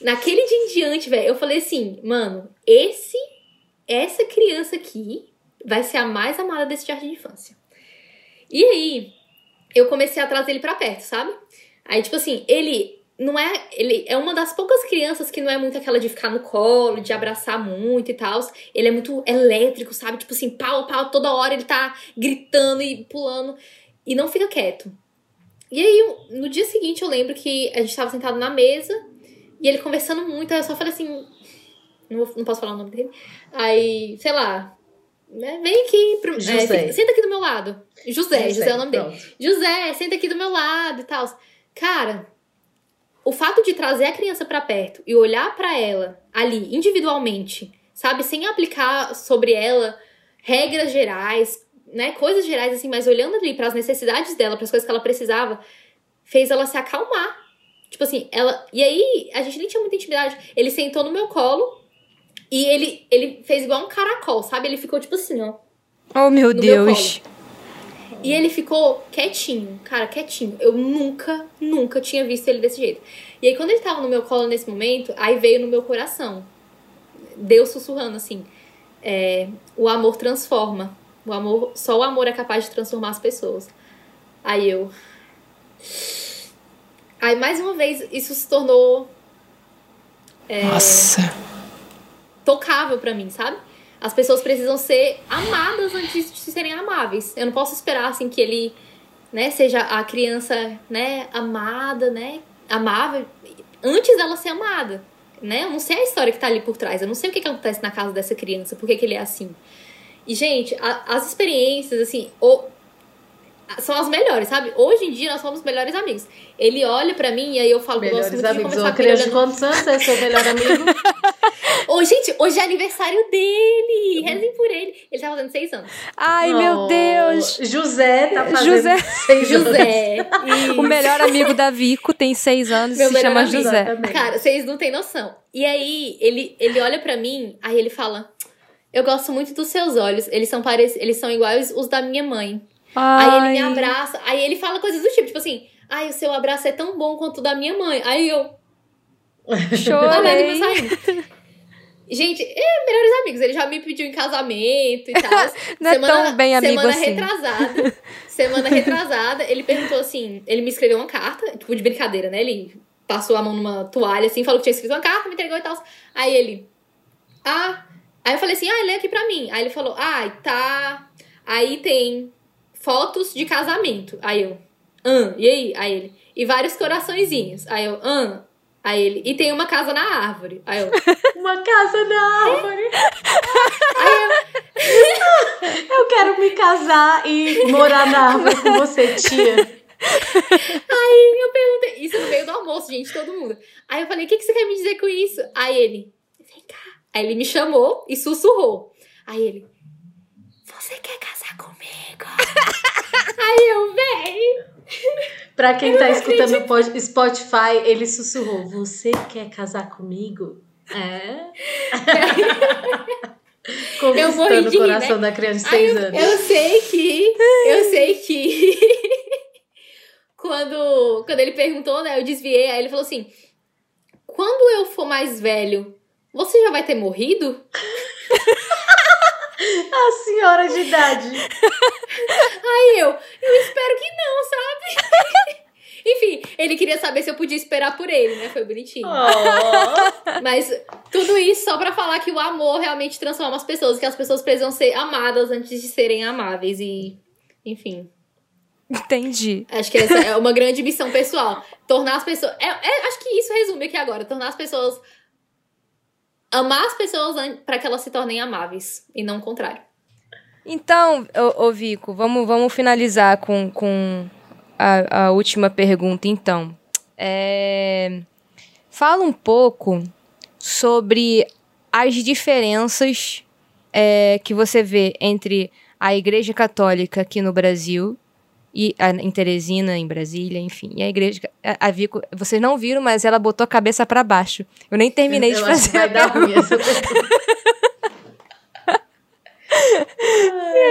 B: naquele dia em diante, velho, eu falei assim, mano, esse, essa criança aqui vai ser a mais amada desse jardim de infância. E aí, eu comecei a trazer ele pra perto, sabe? Aí, tipo assim, ele não é. Ele é uma das poucas crianças que não é muito aquela de ficar no colo, de abraçar muito e tal. Ele é muito elétrico, sabe? Tipo assim, pau, pau, toda hora ele tá gritando e pulando e não fica quieto. E aí, no dia seguinte, eu lembro que a gente tava sentado na mesa e ele conversando muito. Aí eu só falei assim. Não, não posso falar o nome dele. Aí, sei lá. Né, vem aqui. Pro, é,
A: José.
B: fica- senta aqui do meu lado. José, José, é o nome dele.
A: pronto.
B: José, senta aqui do meu lado e tal. Cara, o fato de trazer a criança pra perto e olhar pra ela ali individualmente, sabe, sem aplicar sobre ela regras gerais, né, coisas gerais assim, mas olhando ali pras necessidades dela, pras coisas que ela precisava, fez ela se acalmar. Tipo assim, ela, e aí a gente nem tinha muita intimidade. Ele sentou no meu colo e ele ele fez igual um caracol, sabe? Ele ficou tipo assim, ó.
C: Oh, meu
B: No meu
C: Deus.
B: E ele ficou quietinho, cara, quietinho. Eu nunca, nunca tinha visto ele desse jeito. E aí, quando ele tava no meu colo nesse momento, aí veio no meu coração. Deus sussurrando assim: é, o amor transforma. O amor, só o amor é capaz de transformar as pessoas. Aí eu. Aí mais uma vez isso se tornou. É,
D: Nossa.
B: tocável pra mim, sabe? As pessoas precisam ser amadas antes de serem amáveis. Eu não posso esperar assim que ele, né, seja a criança, né, amada, né, amável antes dela ser amada, né? Eu não sei a história que tá ali por trás. Eu não sei o que, que acontece na casa dessa criança, por que, que ele é assim. E gente, a- as experiências assim, o- são as melhores, sabe? Hoje em dia nós somos melhores amigos. Ele olha pra mim e aí eu falo, eu gosto
A: Melhores
B: muito de
A: amigos.
B: conversar
A: Uma
B: com ele
A: criança de
B: olhando
A: quantos anos é seu melhor amigo?
B: Ô, gente, hoje é aniversário dele! Rezem por ele. Ele tá fazendo seis anos.
C: Ai, meu
A: Oh,
C: Deus.
A: José tá fazendo
C: José.
A: seis anos.
B: José.
C: O melhor amigo da Vico tem seis anos e
B: Meu
C: se
B: melhor
C: chama
B: amigo.
C: José.
B: Cara, vocês não têm noção. E aí, ele, ele olha pra mim, aí ele fala: Eu gosto muito dos seus olhos. Eles são parec... eles são iguais os da minha mãe. Aí ele me
C: Ai.
B: abraça, aí ele fala coisas do tipo, tipo assim, ai, o seu abraço é tão bom quanto o da minha mãe. Aí eu,
C: Chorei.
B: Gente, é melhores amigos. Ele já me pediu em casamento e tal.
C: Não é tão bem amigo
B: semana
C: assim.
B: retrasada. Semana retrasada, ele perguntou assim: ele me escreveu uma carta, tipo de brincadeira, né? Ele passou a mão numa toalha assim, falou que tinha escrito uma carta, me entregou e tal. Aí ele, ah. Aí eu falei assim: ah, lê aqui pra mim. Aí ele falou: ah, tá. Aí tem fotos de casamento. Aí eu, ah, e aí? Aí ele, e vários coraçõezinhos. Aí eu, ah. Aí ele, e tem uma casa na árvore. Aí eu,
A: Uma casa na árvore. Eu quero me casar e morar na árvore com você, tia.
B: Aí eu perguntei, isso no meio do almoço, gente, todo mundo. Aí eu falei, o que, que você quer me dizer com isso? Aí ele, vem cá. Aí ele me chamou e sussurrou. Aí ele, você quer casar comigo? Aí eu, vem.
A: Pra quem tá escutando o Spotify, ele sussurrou: Você quer casar comigo? É?
B: Eu
A: Conquistando o
B: rir,
A: coração
B: né?
A: da criança de
B: Aí
A: 6
B: eu,
A: anos.
B: eu sei que, eu sei que quando, quando ele perguntou, né, eu desviei, aí ele falou assim, quando eu for mais velho, você já vai ter morrido?
A: A senhora de idade.
B: Aí eu, eu espero que não, sabe? Enfim, ele queria saber se eu podia esperar por ele, né? Foi bonitinho.
A: Oh.
B: Mas tudo isso só pra falar que o amor realmente transforma as pessoas, que as pessoas precisam ser amadas antes de serem amáveis e, enfim.
C: Entendi.
B: Acho que essa é uma grande missão pessoal. Tornar as pessoas. é- é- acho que isso resume aqui agora. Tornar as pessoas. Amar as pessoas pra que elas se tornem amáveis. E não o contrário.
C: Então, ô Vico, vamos, vamos finalizar com, com a, a última pergunta, então. É, fala um pouco sobre as diferenças é, que você vê entre a Igreja Católica aqui no Brasil e a, em Teresina, em Brasília, enfim. E a Igreja. A, a Vico, vocês não viram, mas ela botou a cabeça para baixo. Eu nem terminei de
A: Eu que
C: fazer.
A: vai
C: a
A: dar ruim essa pergunta.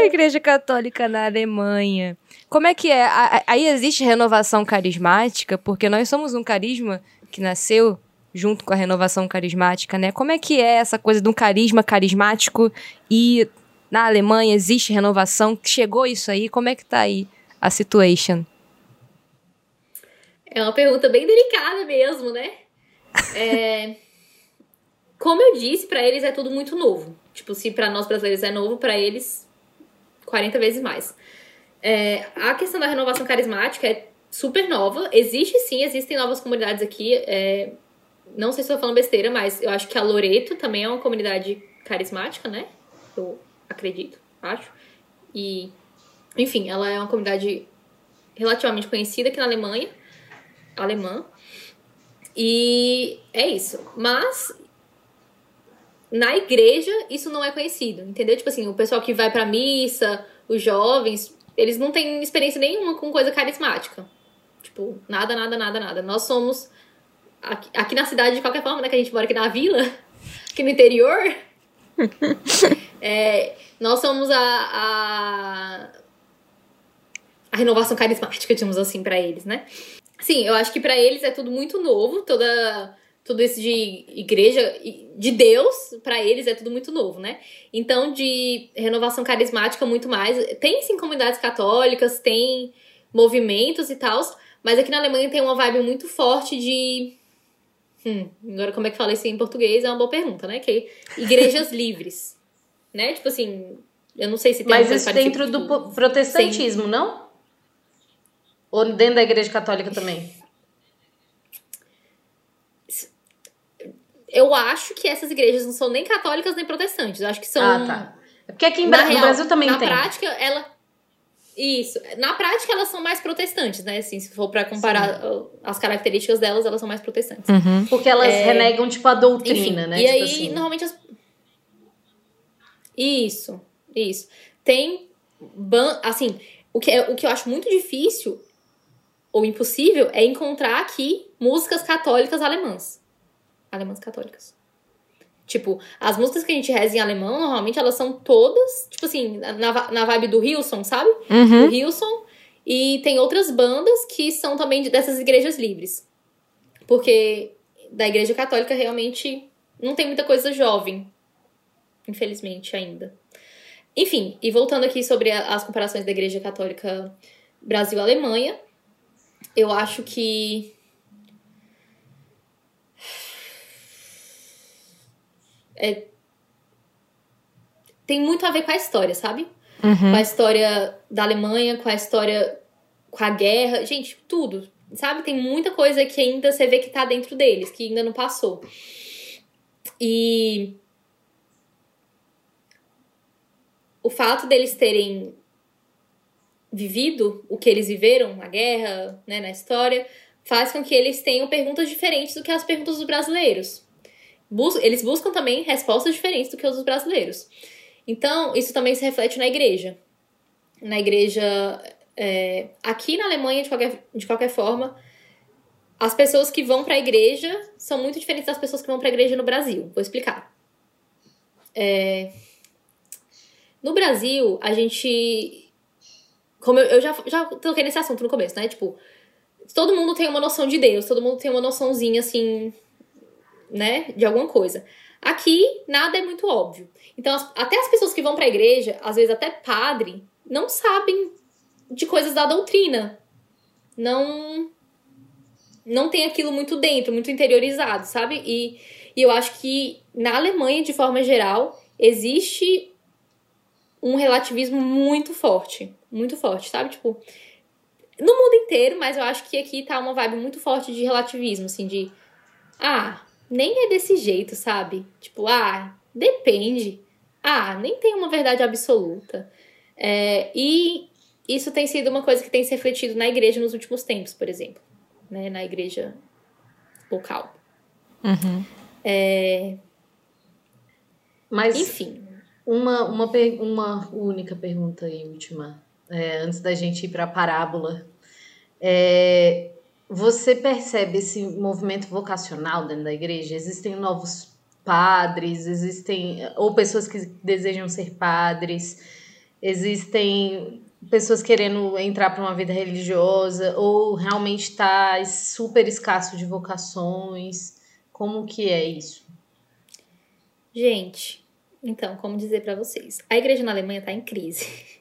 C: a Igreja Católica na Alemanha. Como é que é? Aí existe renovação carismática, porque nós somos um carisma que nasceu junto com a renovação carismática, né? Como é que é essa coisa de um carisma carismático e na Alemanha existe renovação? Chegou isso aí? Como é que tá aí a situation?
B: É uma pergunta bem delicada mesmo, né? É, Como eu disse, pra eles é tudo muito novo. Tipo, se pra nós brasileiros é novo, pra eles 40 vezes mais. É, a questão da renovação carismática é super nova. Existe sim, existem novas comunidades aqui. é, Não sei se estou falando besteira, mas eu acho que a Loreto também é uma comunidade carismática, né? Eu acredito, acho. E, enfim, ela é uma comunidade relativamente conhecida aqui na Alemanha alemã. E é isso. Mas na igreja isso não é conhecido, entendeu? Tipo assim, o pessoal que vai pra missa, os jovens, eles não têm experiência nenhuma com coisa carismática. Tipo, nada, nada, nada, nada. Nós somos aqui, aqui na cidade de qualquer forma, né, que a gente mora aqui na vila, aqui no interior. é, nós somos a, a a renovação carismática, digamos assim, para eles, né? Sim, eu acho que para eles é tudo muito novo, toda tudo isso de igreja, de Deus, para eles é tudo muito novo, né? Então, de renovação carismática, muito mais. Tem sim comunidades católicas, tem movimentos e tal, mas aqui na Alemanha tem uma vibe muito forte de. Hum, agora como é que fala isso em português? É uma boa pergunta, né? Que igrejas livres. Né? Tipo assim, eu não sei se tem
A: Mas isso dentro do protestantismo, Sim. não? Ou dentro da igreja católica também?
B: Eu acho que essas igrejas não são nem católicas nem protestantes. Eu acho que são.
A: Ah, tá. É porque aqui em Bra real, no Brasil também
B: na
A: tem.
B: Na prática, ela. Isso. Na prática, elas são mais protestantes, né? Assim, se for para comparar Sim. as características delas, elas são mais protestantes.
A: Uhum. Porque elas é... renegam, tipo, a doutrina,
B: Enfim,
A: né?
B: E
A: tipo
B: aí,
A: assim.
B: normalmente as. Isso, isso. Tem. Ban... Assim, o que, é, o que eu acho muito difícil ou impossível é encontrar aqui músicas católicas alemãs. Alemãs católicas. Tipo, as músicas que a gente reza em alemão, normalmente elas são todas, tipo assim, na, na vibe do Hilson, sabe?
C: Uhum.
B: Do Hilson. E tem outras bandas que são também dessas igrejas livres. Porque da igreja católica realmente não tem muita coisa jovem. Infelizmente, ainda. Enfim, e voltando aqui sobre as comparações da igreja católica Brasil-Alemanha, eu acho que é, tem muito a ver com a história, sabe?
C: Uhum.
B: Com a história da Alemanha, com a história com a guerra, gente, tudo, sabe? Tem muita coisa que ainda você vê que tá dentro deles, que ainda não passou. E o fato deles terem vivido o que eles viveram na guerra, né, na história, faz com que eles tenham perguntas diferentes do que as perguntas dos brasileiros. Bus eles buscam também respostas diferentes do que os dos brasileiros. Então, isso também se reflete na igreja. Na igreja, é, aqui na Alemanha, de qualquer, de qualquer forma, as pessoas que vão para a igreja são muito diferentes das pessoas que vão para a igreja no Brasil. Vou explicar. É, no Brasil, a gente como eu, eu já, já toquei nesse assunto no começo, né? Tipo, todo mundo tem uma noção de Deus, todo mundo tem uma noçãozinha assim, né? De alguma coisa. Aqui, nada é muito óbvio. Então, as, até as pessoas que vão pra igreja, às vezes até padre, não sabem de coisas da doutrina. Não. Não tem aquilo muito dentro, muito interiorizado, sabe? E, e eu acho que na Alemanha, de forma geral, existe um relativismo muito forte muito forte, sabe? Tipo, no mundo inteiro, mas eu acho que aqui tá uma vibe muito forte de relativismo, assim, de. Ah, nem é desse jeito, sabe? Tipo, ah, depende. Ah, nem tem uma verdade absoluta. É, e isso tem sido uma coisa que tem se refletido na igreja nos últimos tempos, por exemplo. Né? Na igreja local.
C: Uhum.
B: É...
A: Mas,
B: enfim.
A: Uma, uma, uma única pergunta aí, última é, antes da gente ir para a parábola. É, você percebe esse movimento vocacional dentro da igreja? Existem novos padres, existem ou pessoas que desejam ser padres, existem pessoas querendo entrar para uma vida religiosa ou realmente está super escasso de vocações? Como que é isso?
B: Gente, então, como dizer para vocês? A igreja na Alemanha está em crise.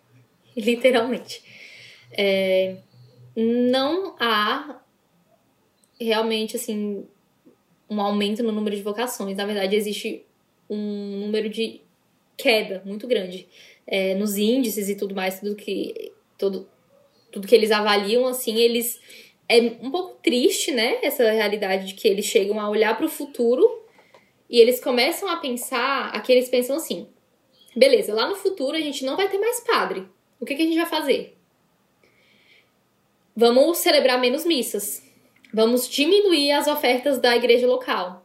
B: literalmente. É, não há realmente assim um aumento no número de vocações. Na verdade, existe um número de queda muito grande é, nos índices e tudo mais, tudo que todo, tudo que eles avaliam, assim, eles é um pouco triste, né? Essa realidade de que eles chegam a olhar para o futuro e eles começam a pensar, aqui eles pensam assim, beleza, lá no futuro a gente não vai ter mais padre, o que, que a gente vai fazer? Vamos celebrar menos missas. Vamos diminuir as ofertas da igreja local.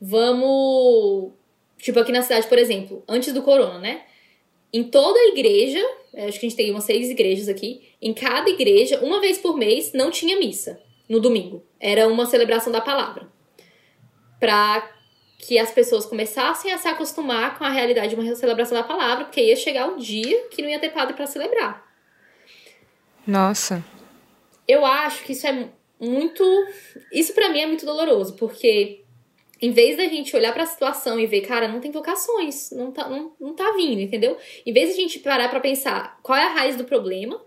B: Vamos. Tipo, aqui na cidade, por exemplo, antes do corona, né? Em toda a igreja, acho que a gente tem umas seis igrejas aqui, em cada igreja, uma vez por mês, não tinha missa no domingo. Era uma celebração da palavra. Pra que as pessoas começassem a se acostumar com a realidade de uma celebração da palavra, porque ia chegar o dia que não ia ter padre para celebrar.
C: Nossa.
B: Eu acho que isso é muito. Isso para mim é muito doloroso, porque em vez da gente olhar para a situação e ver, cara, não tem vocações, não tá, não, não tá vindo, entendeu? Em vez de a gente parar para pensar qual é a raiz do problema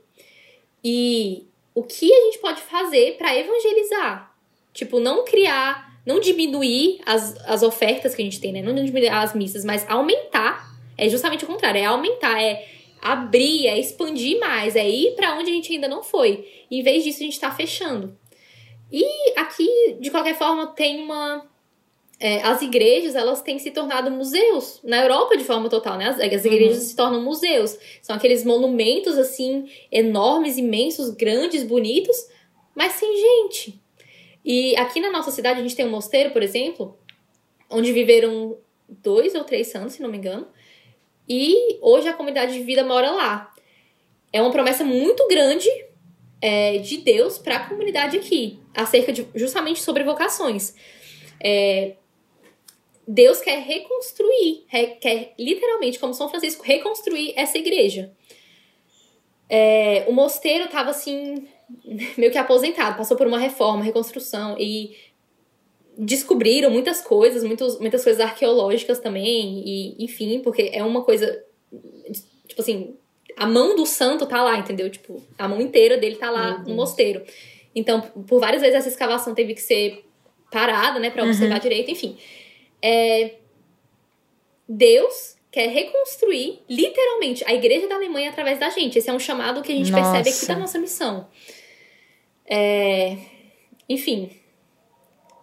B: e o que a gente pode fazer para evangelizar. Tipo, não criar, não diminuir as, as ofertas que a gente tem, né? Não diminuir as missas, mas aumentar. É justamente o contrário, é aumentar, é abrir, é expandir mais, é ir para onde a gente ainda não foi. E, em vez disso, a gente tá fechando. E aqui, de qualquer forma, tem uma é, as igrejas elas têm se tornado museus na Europa de forma total, né? As, as igrejas uhum. se tornam museus, são aqueles monumentos assim enormes, imensos, grandes, bonitos, mas sem gente. E aqui na nossa cidade a gente tem um mosteiro, por exemplo, onde viveram dois ou três santos, se não me engano, e hoje a comunidade de vida mora lá. É uma promessa muito grande é, de Deus para a comunidade aqui, acerca de justamente sobre vocações. É, Deus quer reconstruir, quer literalmente, como São Francisco, reconstruir essa igreja. É, o mosteiro estava assim, meio que aposentado, passou por uma reforma, reconstrução e descobriram muitas coisas, muitos, muitas coisas arqueológicas também, e enfim, porque é uma coisa, tipo assim, a mão do santo tá lá, entendeu? Tipo, a mão inteira dele tá lá no mosteiro. Então, por várias vezes essa escavação teve que ser parada, né, para observar uhum. direito, enfim é, Deus quer reconstruir literalmente a igreja da Alemanha através da gente. Esse é um chamado que a gente nossa. percebe aqui da nossa missão. É, enfim,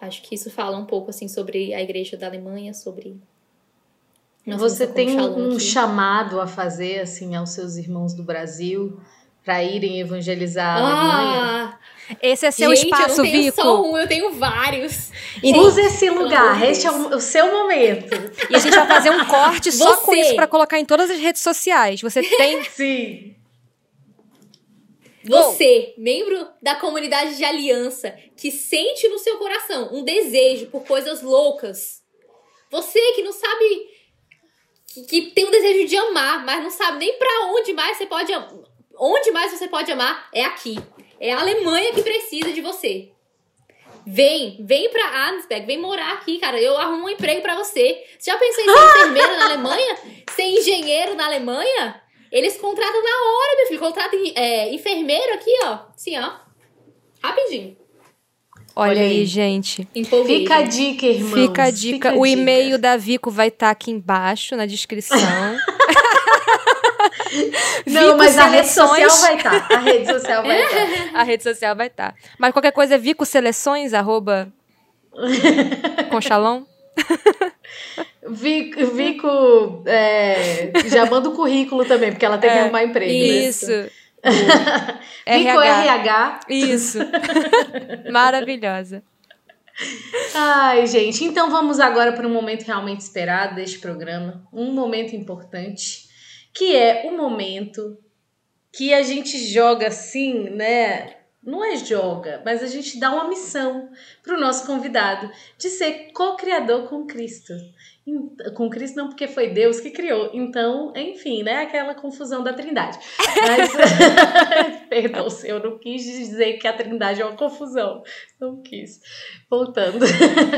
B: acho que isso fala um pouco assim sobre a igreja da Alemanha, sobre
A: você tem um aqui. chamado a fazer assim aos seus irmãos do Brasil para irem evangelizar a ah, Alemanha?
C: Esse é seu Gente, espaço,
B: eu não tenho
C: Vico.
B: só um, eu tenho vários.
A: E Use esse lugar, este é o, o, seu momento.
C: E a gente vai fazer um corte só com isso para colocar em todas as redes sociais. Você tem.
A: Sim.
B: Você, membro da comunidade de aliança, que sente no seu coração um desejo por coisas loucas. Você que não sabe. Que, que tem um desejo de amar, mas não sabe nem para onde mais você pode amar. Onde mais você pode amar é aqui. É a Alemanha que precisa de você. Vem, vem pra Arnsberg, vem morar aqui, cara. Eu arrumo um emprego para você. Você já pensou em ser enfermeira na Alemanha? Ser engenheiro na Alemanha? Eles contratam na hora, meu filho. Contratam é, enfermeiro aqui, ó. Assim, ó. Rapidinho.
C: Olha, Olha aí, aí, gente.
A: Empolguei, Fica a dica, irmãos.
C: Fica a dica. Fica o e-mail da Vico vai estar tá aqui embaixo na descrição.
A: Não, mas a rede social vai estar. Tá. A rede social vai estar. Tá.
C: a rede social vai estar. Tá. Mas qualquer coisa é Vico Seleções, arroba Conchalão.
A: Vico, Vico é, já manda o currículo também, porque ela tem que é, arrumar emprego.
C: Né? Isso.
A: Né? Vico RH. RH.
C: Isso. Maravilhosa.
A: Ai, gente, então vamos agora para um momento realmente esperado deste programa, um momento importante que é o momento que a gente joga assim, né? Não é joga, mas a gente dá uma missão para o nosso convidado de ser co-criador com Cristo com Cristo não porque foi Deus que criou. Então, enfim, né? Aquela confusão da Trindade. Mas, perdão, eu não quis dizer que a Trindade é uma confusão. Não quis. Voltando.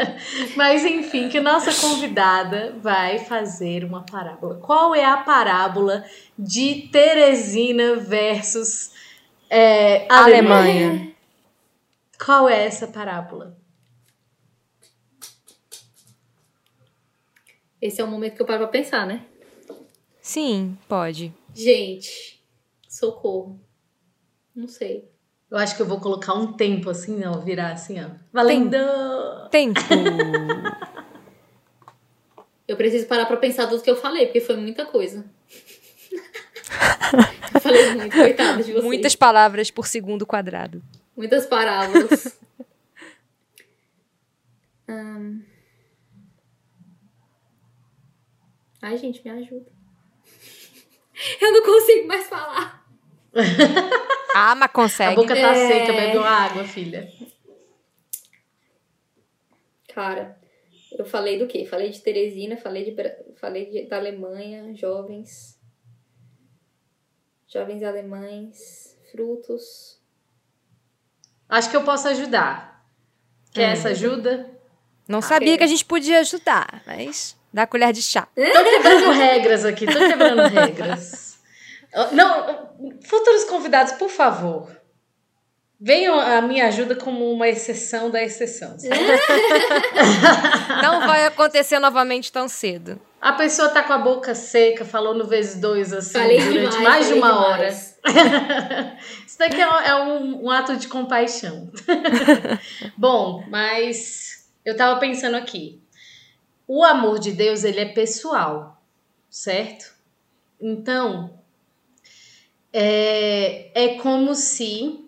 A: Mas, enfim, que nossa convidada vai fazer uma parábola. Qual é a parábola de Teresina versus é, Alemanha? Alemanha? Qual é essa parábola?
B: Esse é o momento que eu paro pra pensar, né?
C: Sim, pode.
B: Gente, socorro. Não sei.
A: Eu acho que eu vou colocar um tempo assim, não, virar assim, ó. Valendo!
C: Tempo!
B: eu preciso parar pra pensar tudo que eu falei, porque foi muita coisa. Eu falei muito, coitada de vocês.
C: Muitas palavras por segundo quadrado.
B: Muitas parábolas. um... Ai, gente, me ajuda. Eu não consigo mais falar.
C: ah, mas consegue.
A: A boca tá é... seca, bebe uma água, filha.
B: Cara, eu falei do quê? Falei de Teresina, falei, de, falei de, da Alemanha, jovens. Jovens alemães. frutos.
A: Acho que eu posso ajudar. Quer
C: Hum.
A: essa ajuda?
C: Não
B: Ok.
C: sabia que a gente podia ajudar, mas dá colher de chá.
A: Tô quebrando regras aqui, tô quebrando regras. Não, futuros convidados, por favor. Venham a minha ajuda como uma exceção da exceção.
C: Não vai acontecer novamente tão cedo.
A: A pessoa tá com a boca seca, falou no vezes dois assim,
B: Falei
A: durante
B: demais,
A: mais de uma
B: demais.
A: hora. Isso daqui é, um- é um, um ato de compaixão. Bom, mas eu tava pensando aqui. O amor de Deus, ele é pessoal, certo? Então, é, é como se.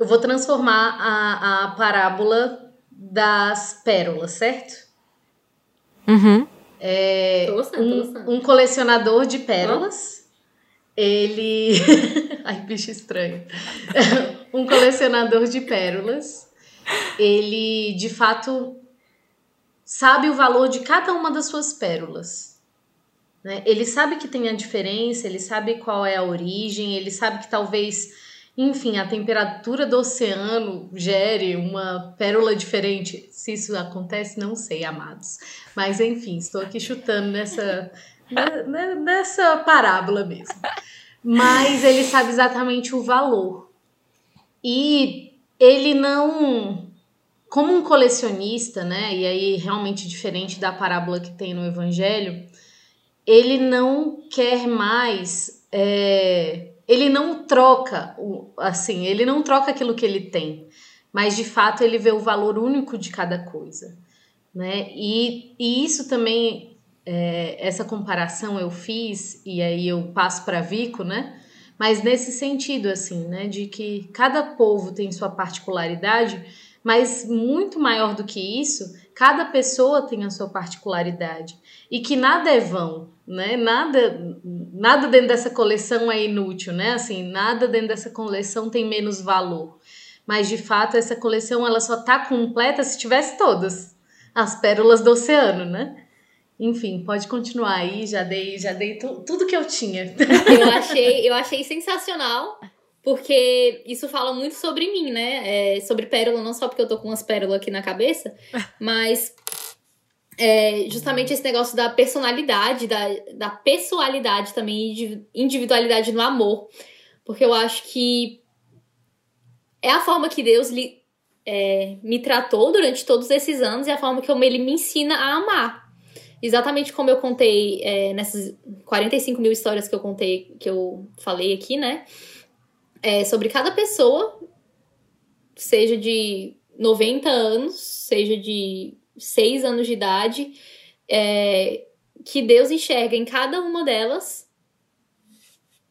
A: Eu vou transformar a, a parábola das pérolas, certo?
C: Uhum.
A: É, um, um colecionador de pérolas. Ele. Ai, bicho estranho. um colecionador de pérolas. Ele, de fato, sabe o valor de cada uma das suas pérolas. né? Ele sabe que tem a diferença, ele sabe qual é a origem, ele sabe que talvez, enfim, a temperatura do oceano gere uma pérola diferente. Se isso acontece, não sei, amados. Mas enfim, estou aqui chutando nessa, ne- ne- nessa parábola mesmo. Mas ele sabe exatamente o valor. E ele não. Como um colecionista, né? E aí realmente diferente da parábola que tem no Evangelho, ele não quer mais. é, ele não troca, assim, ele não troca aquilo que ele tem. Mas de fato ele vê o valor único de cada coisa né? E, e isso também, é, essa comparação eu fiz, e aí eu passo para Vico, né? Mas nesse sentido, assim, né? De que cada povo tem sua particularidade, mas muito maior do que isso, cada pessoa tem a sua particularidade. E que nada é vão, né? Nada, nada dentro dessa coleção é inútil, né? Assim, nada dentro dessa coleção tem menos valor. Mas de fato, essa coleção ela só tá completa se tivesse todas as pérolas do oceano, né? Enfim, pode continuar aí, já dei, já dei tu- tudo que eu tinha.
B: Eu achei, eu achei sensacional, porque isso fala muito sobre mim, né? É, sobre pérola, não só porque eu tô com umas pérolas aqui na cabeça, mas é, justamente esse negócio da personalidade, da, da pessoalidade também, de individualidade no amor. Porque eu acho que é a forma que Deus é, me tratou durante todos esses anos e a forma como ele me ensina a amar. Exatamente como eu contei é, nessas 45 mil histórias que eu contei, que eu falei aqui, né? É, sobre cada pessoa, seja de 90 anos, seja de 6 anos de idade, é, que Deus enxerga em cada uma delas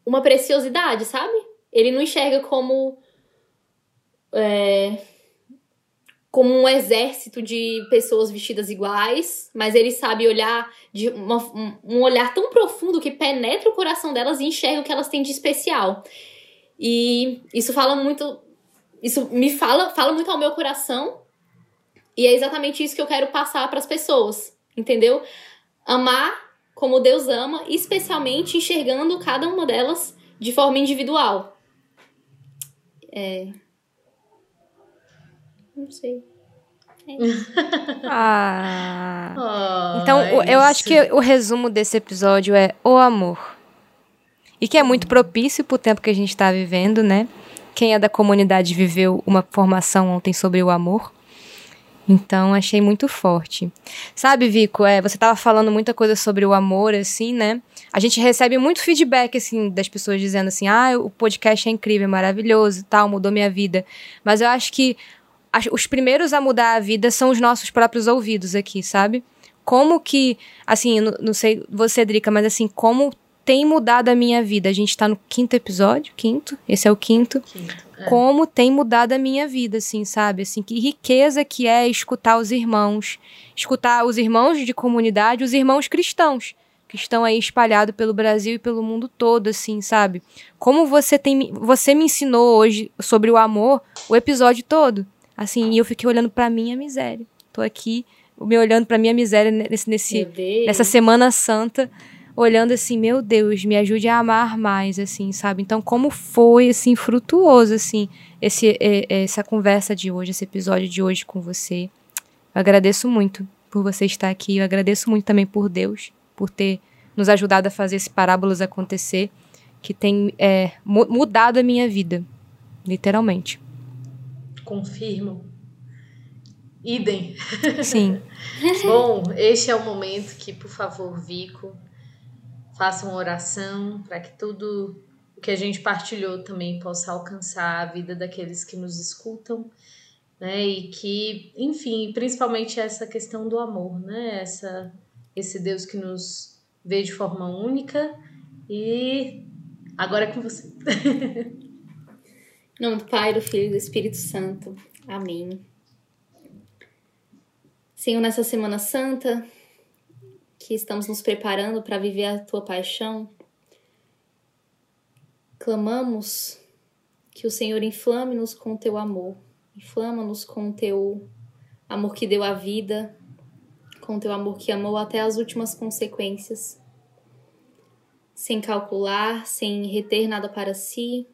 B: uma preciosidade, sabe? Ele não enxerga como. é, como um exército de pessoas vestidas iguais, mas ele sabe olhar de uma- um, um olhar tão profundo que penetra o coração delas e enxerga o que elas têm de especial. E isso fala muito. Isso me fala, fala muito ao meu coração. E é exatamente isso que eu quero passar para as pessoas, entendeu? Amar como Deus ama, especialmente enxergando cada uma delas de forma individual. É. Não sei.
C: Ah.
A: Oh,
C: Então,
A: é
C: o- eu acho que o resumo desse episódio é o amor. E que é muito propício pro tempo que a gente tá vivendo, né? Quem é da comunidade viveu uma formação ontem sobre o amor. Então, achei muito forte. Sabe, Vico, é, você tava falando muita coisa sobre o amor, assim, né? A gente recebe muito feedback, assim, das pessoas dizendo assim, ah, o podcast é incrível, é maravilhoso tal, mudou minha vida. Mas eu acho que os primeiros a mudar a vida são os nossos próprios ouvidos aqui, sabe? Como que, assim, não, não sei você, Drica, mas assim, como tem mudado a minha vida? A gente tá no quinto episódio, quinto, esse é o quinto.
A: Quinto, é.
C: Como tem mudado a minha vida, assim, sabe? Assim, que riqueza que é escutar os irmãos, escutar os irmãos de comunidade, os irmãos cristãos, que estão aí espalhados pelo Brasil e pelo mundo todo, assim, sabe? Como você tem, você me ensinou hoje sobre o amor, o episódio todo. Assim, e eu fiquei olhando pra minha miséria. Tô aqui, me olhando pra minha miséria nesse, nesse, nessa Semana Santa, olhando assim, meu Deus, me ajude a amar mais, assim, sabe? Então, como foi, assim, frutuoso, assim, esse, essa conversa de hoje, esse episódio de hoje com você. Eu agradeço muito por você estar aqui. Eu agradeço muito também por Deus, por ter nos ajudado a fazer esse parábolas acontecer, que tem é, mudado a minha vida, literalmente.
A: Confirmo. Idem.
C: Sim.
A: Bom, este é o momento que, por favor, Vico, faça uma oração para que tudo o que a gente partilhou também possa alcançar a vida daqueles que nos escutam, né? E que, enfim, principalmente essa questão do amor, né? Essa, esse Deus que nos vê de forma única e agora é com você.
B: nome do Pai, do Filho e do Espírito Santo. Amém. Senhor, nessa Semana Santa, que estamos nos preparando para viver a tua paixão, clamamos que o Senhor inflame-nos com o teu amor, inflama-nos com o teu amor que deu a vida, com o teu amor que amou até as últimas consequências, sem calcular, sem reter nada para si.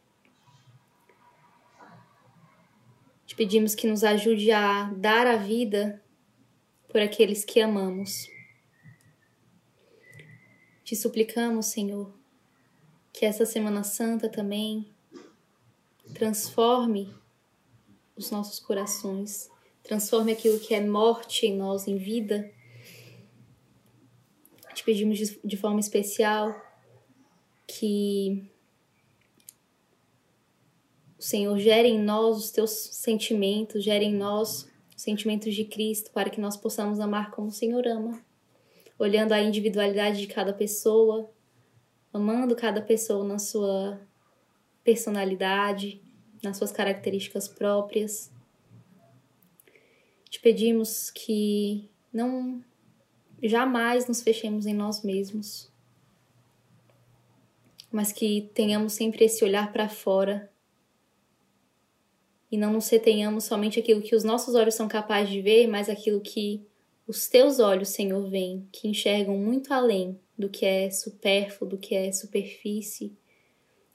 B: Te pedimos que nos ajude a dar a vida por aqueles que amamos. Te suplicamos, Senhor, que essa Semana Santa também transforme os nossos corações, transforme aquilo que é morte em nós em vida. Te pedimos de forma especial que o Senhor gere em nós os teus sentimentos, gere em nós sentimentos de Cristo, para que nós possamos amar como o Senhor ama, olhando a individualidade de cada pessoa, amando cada pessoa na sua personalidade, nas suas características próprias. Te pedimos que não jamais nos fechemos em nós mesmos, mas que tenhamos sempre esse olhar para fora e não nos retenhamos somente aquilo que os nossos olhos são capazes de ver, mas aquilo que os teus olhos, Senhor, veem, que enxergam muito além do que é supérfluo, do que é superfície,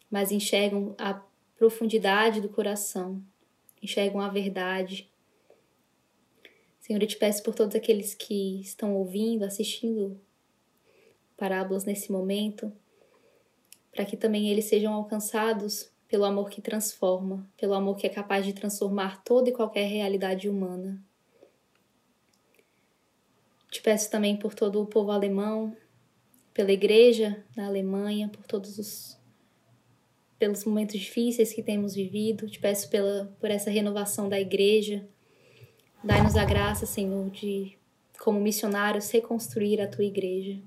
B: mas enxergam a profundidade do coração, enxergam a verdade. Senhor, eu te peço por todos aqueles que estão ouvindo, assistindo parábolas nesse momento, para que também eles sejam alcançados pelo amor que transforma, pelo amor que é capaz de transformar toda e qualquer realidade humana. Te peço também por todo o povo alemão, pela igreja na Alemanha, por todos os pelos momentos difíceis que temos vivido. Te peço pela por essa renovação da igreja. Dai-nos a graça, Senhor, de como missionários reconstruir a tua igreja,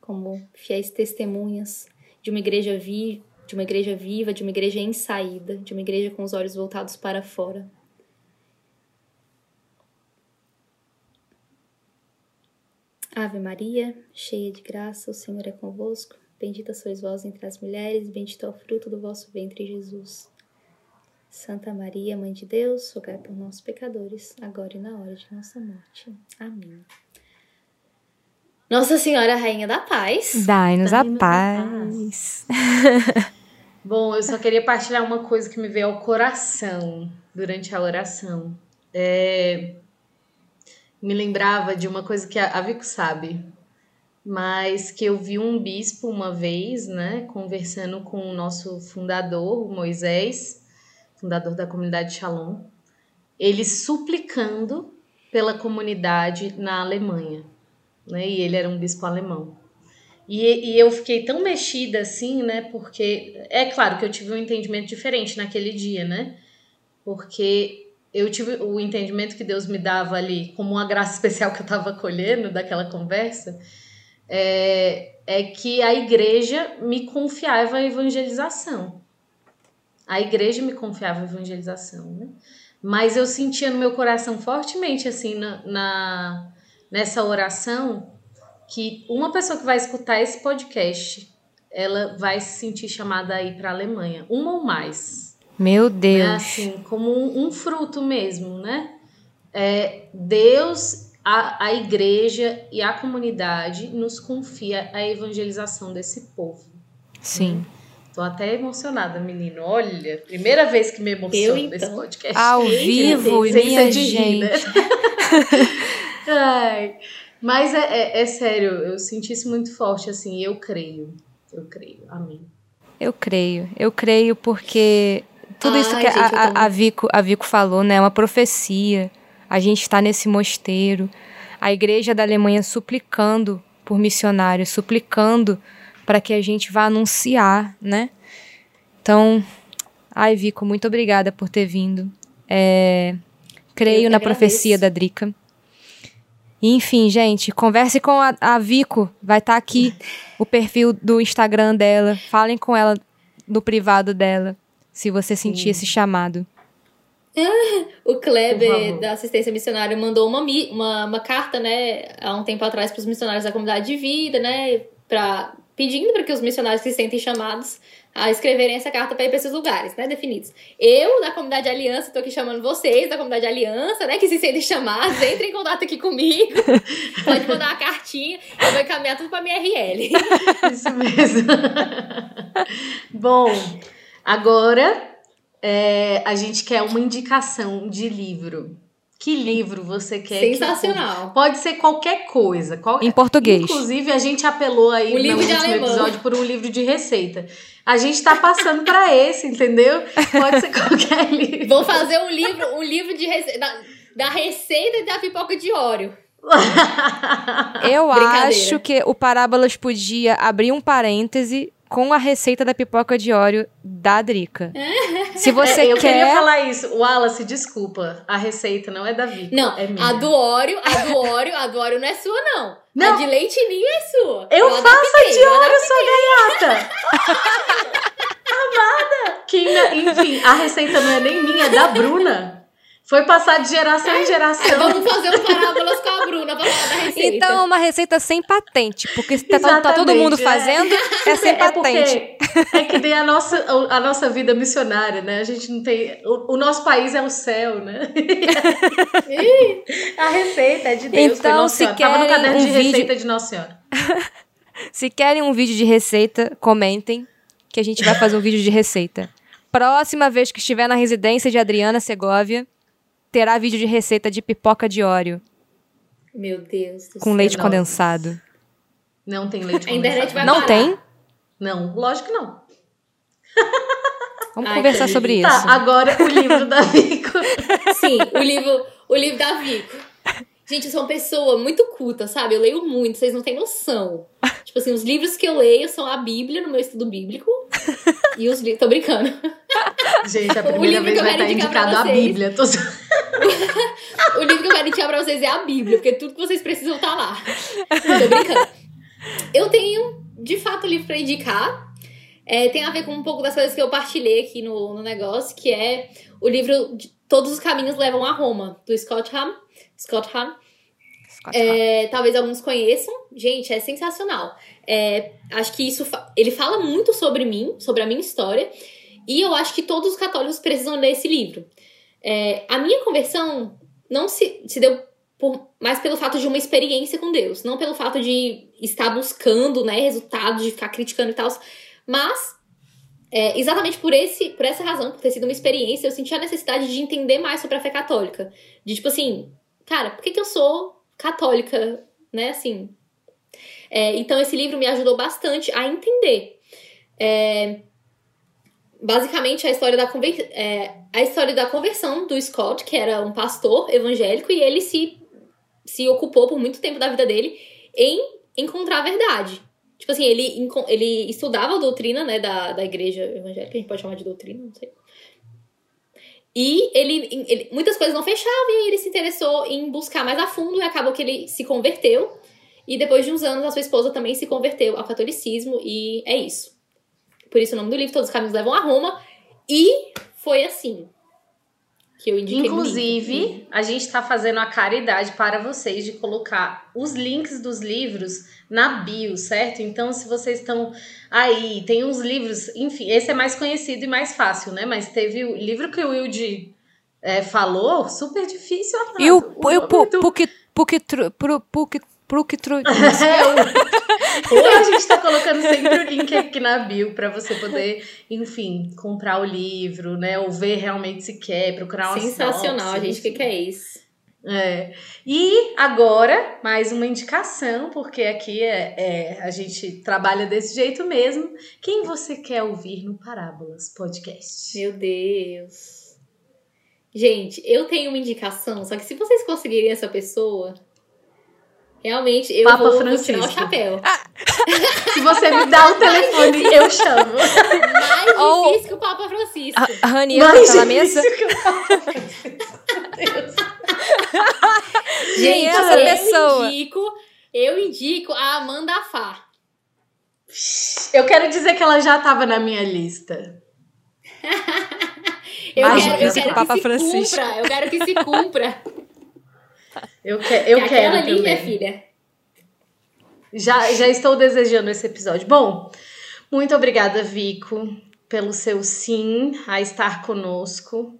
B: como fiéis testemunhas de uma igreja viva de uma igreja viva, de uma igreja em saída, de uma igreja com os olhos voltados para fora. Ave Maria, cheia de graça, o Senhor é convosco. Bendita sois vós entre as mulheres, bendito é o fruto do vosso ventre, Jesus. Santa Maria, Mãe de Deus, rogai por nós, pecadores, agora e na hora de nossa morte. Amém. Nossa Senhora, Rainha da Paz.
C: Dai-nos a paz.
A: paz. Bom, eu só queria partilhar uma coisa que me veio ao coração durante a oração. É... Me lembrava de uma coisa que a Vico sabe, mas que eu vi um bispo uma vez, né, conversando com o nosso fundador, Moisés, fundador da comunidade Shalom, ele suplicando pela comunidade na Alemanha, né, e ele era um bispo alemão. E, e eu fiquei tão mexida assim, né? Porque é claro que eu tive um entendimento diferente naquele dia, né? Porque eu tive o entendimento que Deus me dava ali, como uma graça especial que eu estava colhendo daquela conversa, é, é que a igreja me confiava a evangelização. A igreja me confiava a evangelização, né? Mas eu sentia no meu coração fortemente, assim, na, na nessa oração, que uma pessoa que vai escutar esse podcast, ela vai se sentir chamada a ir para a Alemanha, uma ou mais.
C: Meu Deus. Né?
A: Assim, como um, um, fruto mesmo, né? É, Deus, a, a igreja e a comunidade nos confia a evangelização desse povo.
C: Sim.
A: Tô até emocionada, menino. Olha, primeira vez que me emociono
B: Eu,
A: nesse
B: então.
A: podcast.
C: Ao vivo,
A: Sem ser
C: minha
A: de rir, né?
C: gente.
A: Ai, mas é, é, é sério, eu senti isso muito forte, assim, eu creio. Eu creio, amém.
C: Eu creio. Eu creio porque tudo isso
B: Ai,
C: que a,
B: gente,
C: a,
B: também.
C: a Vico, a Vico falou, né? É uma profecia. A gente está nesse mosteiro. A igreja da Alemanha suplicando por missionários, suplicando para que a gente vá anunciar, né? Então, ai, Vico, muito obrigada por ter vindo. É, creio
B: que
C: na
B: agradeço.
C: profecia da Drica. Enfim, gente, converse com a, a Vico. Vai estar aqui o perfil do Instagram dela. Falem com ela no privado dela, se você sentir esse chamado.
B: O
A: Por
B: Kleber, da assistência missionária, mandou uma, uma, uma carta, né, há um tempo atrás, para os missionários da comunidade de vida, né, pra, pedindo para que os missionários que se sentem chamados a escreverem essa carta para ir para esses lugares, né, definidos. Eu, da comunidade Aliança, tô aqui chamando vocês da comunidade Aliança, né, que se sentem chamados, entrem em contato aqui comigo. Pode mandar uma cartinha, eu vou encaminhar tudo para minha RL.
A: Isso mesmo. Bom, agora é, a gente quer uma indicação de livro. Que livro você quer? que-
B: Sensacional.
A: Pode ser qualquer coisa. qual-
C: Em português.
A: Inclusive, a gente apelou aí
B: Um
A: no
B: livro de
A: último episódio por um livro de receita. A gente tá passando pra esse, entendeu? Pode ser qualquer livro.
B: Vou fazer um livro, um livro de rece... da, da receita da pipoca de óleo.
C: Eu acho que o Parábolas podia abrir um parêntese com a receita da pipoca de óleo da Drica. Se você
A: É, eu queria
C: quer.
A: falar isso. Wallace, desculpa. A receita não é da Vico.
B: Não,
A: é minha.
B: a do óleo, a do óleo, a do óleo não é sua, não.
A: Não.
B: A de leite ninho é sua.
A: Eu faço a de
B: eu
A: óleo, sua gaiata. Amada. Que, enfim, a receita não é nem minha, é da Bruna. Foi passar de geração em geração.
B: Vamos fazer um parábolas com a Bruna pra falar da receita.
C: Então, uma receita sem patente, porque se tá, tá todo mundo
A: é.
C: fazendo, é sem
A: É
C: patente.
A: porque é que nem a nossa, a nossa vida missionária, né? A gente não tem. O, o nosso país é o céu, né? a receita é de Deus.
C: Então, se
A: Senhora. Tava no
C: querem
A: caderno
C: um
A: de
C: vídeo-
A: receita de Nossa Senhora.
C: Se querem um vídeo de receita, comentem que a gente vai fazer um vídeo de receita. Próxima vez que estiver na residência de Adriana Segovia, terá vídeo de receita de pipoca de óleo
B: Meu Deus do
C: com
B: céu.
C: leite
A: Nossa.
C: condensado.
A: Não tem leite
B: A internet
A: condensado.
B: vai
C: Não
B: parar.
C: tem?
A: Não, lógico que não.
C: Vamos
B: Ai,
C: conversar sobre isso.
A: Tá, agora o livro da Vico.
B: Sim, o livro, o livro da Vico. Gente, eu sou uma pessoa muito culta, sabe? Eu leio muito, vocês não têm noção. Tipo assim, os livros que eu leio são a Bíblia no meu estudo bíblico. E os livros. Tô brincando.
A: Gente, a
B: O
A: primeira
B: livro
A: vez
B: que eu
A: vai
B: quero
A: estar
B: indicar pra
A: indicado a. Bíblia. Tô...
B: O livro que eu quero indicar pra vocês é a Bíblia, porque tudo que vocês precisam tá lá. Tô brincando. Eu tenho, de fato, livro pra indicar. É, tem a ver com um pouco das coisas que eu partilhei aqui no, no negócio, que é o livro de Todos os Caminhos Levam a Roma, do Scott Hahn. Scott Hahn. É, talvez alguns conheçam. Gente, é sensacional. É, acho que isso. fa- Ele fala muito sobre mim, sobre a minha história. E eu acho que todos os católicos precisam ler esse livro. É, a minha conversão não se, se deu por, mais pelo fato de uma experiência com Deus, não pelo fato de estar buscando né, resultados, de ficar criticando e tal. Mas, é, exatamente por, esse, por essa razão, por ter sido uma experiência, eu senti a necessidade de entender mais sobre a fé católica. De tipo assim, cara, por que, que eu sou católica, né? Assim. É, então, esse livro me ajudou bastante a entender. É, basicamente, a história, da conver- é, a história da conversão do Scott, que era um pastor evangélico, e ele se, se ocupou por muito tempo da vida dele em encontrar a verdade. Tipo assim, ele, ele estudava a doutrina, né, da, da igreja evangélica, a gente pode chamar de doutrina, não sei. E ele, ele- muitas coisas não fechavam, e ele se interessou em buscar mais a fundo, e acabou que ele se converteu. E depois de uns anos, a sua esposa também se converteu ao catolicismo, e é isso. Por isso o nome do livro, Todos os Caminhos Levam a Roma. E foi assim que eu indiquei o.
A: Inclusive, a gente está fazendo a caridade para vocês de colocar os links dos livros na bio, certo? Então, se vocês estão aí, tem uns livros, enfim, esse é mais conhecido e mais fácil, né? Mas teve o livro que o Wilde é, falou, super difícil. amado.
C: E o,
A: O
C: o Puc- PUC, tru, pro, PUC, PUC, tru,
A: Então a gente tá colocando sempre o link aqui na bio para você poder, enfim, comprar o livro, né? Ou ver realmente se quer, procurar uma
B: Sensacional,
A: sinopse,
B: gente. O que, que é isso?
A: É. E agora, mais uma indicação, porque aqui é, é, a gente trabalha desse jeito mesmo. Quem você quer ouvir no Parábolas Podcast?
B: Meu Deus. Gente, eu tenho uma indicação, só que se vocês conseguirem essa pessoa, realmente eu
A: Papa
B: vou, vou
A: Francisco.
B: tirar o chapéu.
A: Se você me dá o telefone, eu chamo.
B: Mais
C: Ou-
B: difícil que o Papa Francisco.
C: A Ranier
A: Mais
C: tá na mesa?
A: difícil que o Papa Francisco. Meu Deus.
B: Gente,
C: essa
B: eu
C: pessoa?
B: indico, eu indico a Amanda Fá.
A: Eu quero dizer que ela já estava na minha lista.
B: Eu
C: Mais
B: quero, eu
C: que
B: quero
C: o Papa
B: que se
C: Francisco.
B: cumpra. Eu quero que se cumpra.
A: Eu, que, eu
B: Que
A: quero
B: Aquela ali, minha filha.
A: Já, já estou desejando esse episódio. Bom, muito obrigada, Vico, pelo seu sim a estar conosco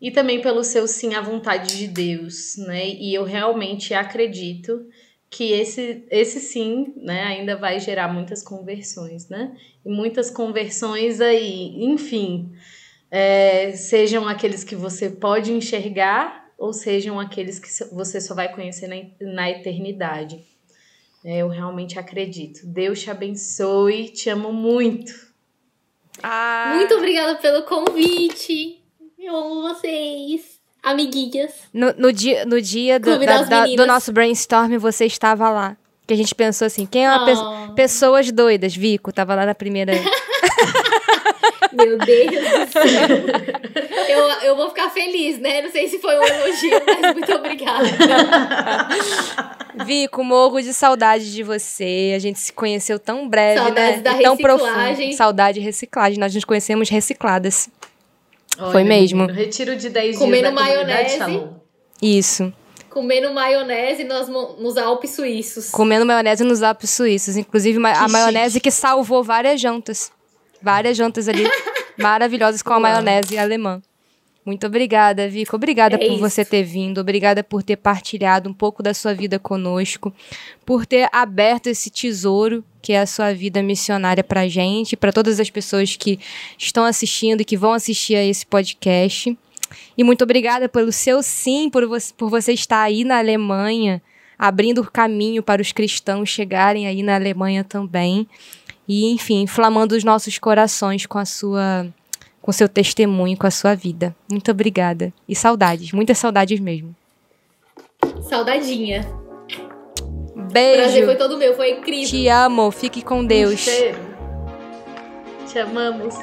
A: e também pelo seu sim à vontade de Deus, né? E eu realmente acredito que esse, esse sim, né, ainda vai gerar muitas conversões, né? E muitas conversões aí, enfim, é, sejam aqueles que você pode enxergar ou sejam aqueles que você só vai conhecer na, na eternidade. É, eu realmente acredito. Deus te abençoe, te amo muito.
C: Ah,
B: Muito obrigada pelo convite. Eu amo vocês. Amiguinhas.
C: No, no dia, no dia do, da- da- do nosso brainstorm, você estava lá. Que a gente pensou assim, quem é uma pe-
B: Oh.
C: pessoas doidas? Vico, tava lá na primeira.
B: Meu Deus do céu. Eu, eu vou ficar feliz, né? Não sei se foi um elogio, mas muito obrigada.
C: Vico, morro de saudade de você. A gente se conheceu tão breve,
B: Saudades
C: né?
B: da
C: E tão
B: reciclagem.
C: profundo. Saudade de reciclagem. Nós nos conhecemos recicladas.
A: Olha,
C: Foi mesmo.
A: menino, retiro de 10
B: Comendo
A: dias da
B: maionese.
C: Isso.
B: Comendo maionese nos, nos Alpes suíços.
C: Comendo maionese nos Alpes suíços. Inclusive, ma- a
A: Que
C: maionese que salvou várias jantas. Várias jantas ali maravilhosas com a maionese alemã. Muito obrigada, Vico. Obrigada
B: É
C: por
B: isso.
C: você ter vindo. Obrigada por ter partilhado um pouco da sua vida conosco. Por ter aberto esse tesouro que é a sua vida missionária pra gente, pra todas as pessoas que estão assistindo e que vão assistir a esse podcast. E muito obrigada pelo seu sim, por você, por você estar aí na Alemanha, abrindo o caminho para os cristãos chegarem aí na Alemanha também. E, enfim, inflamando os nossos corações com a sua com seu testemunho, com a sua vida. Muito obrigada. E saudades, muitas saudades mesmo.
B: Saudadinha. O prazer
C: Beijo.
B: foi todo meu, foi incrível.
C: Te amo. Fique com Deus.
A: cheiro. Te amamos.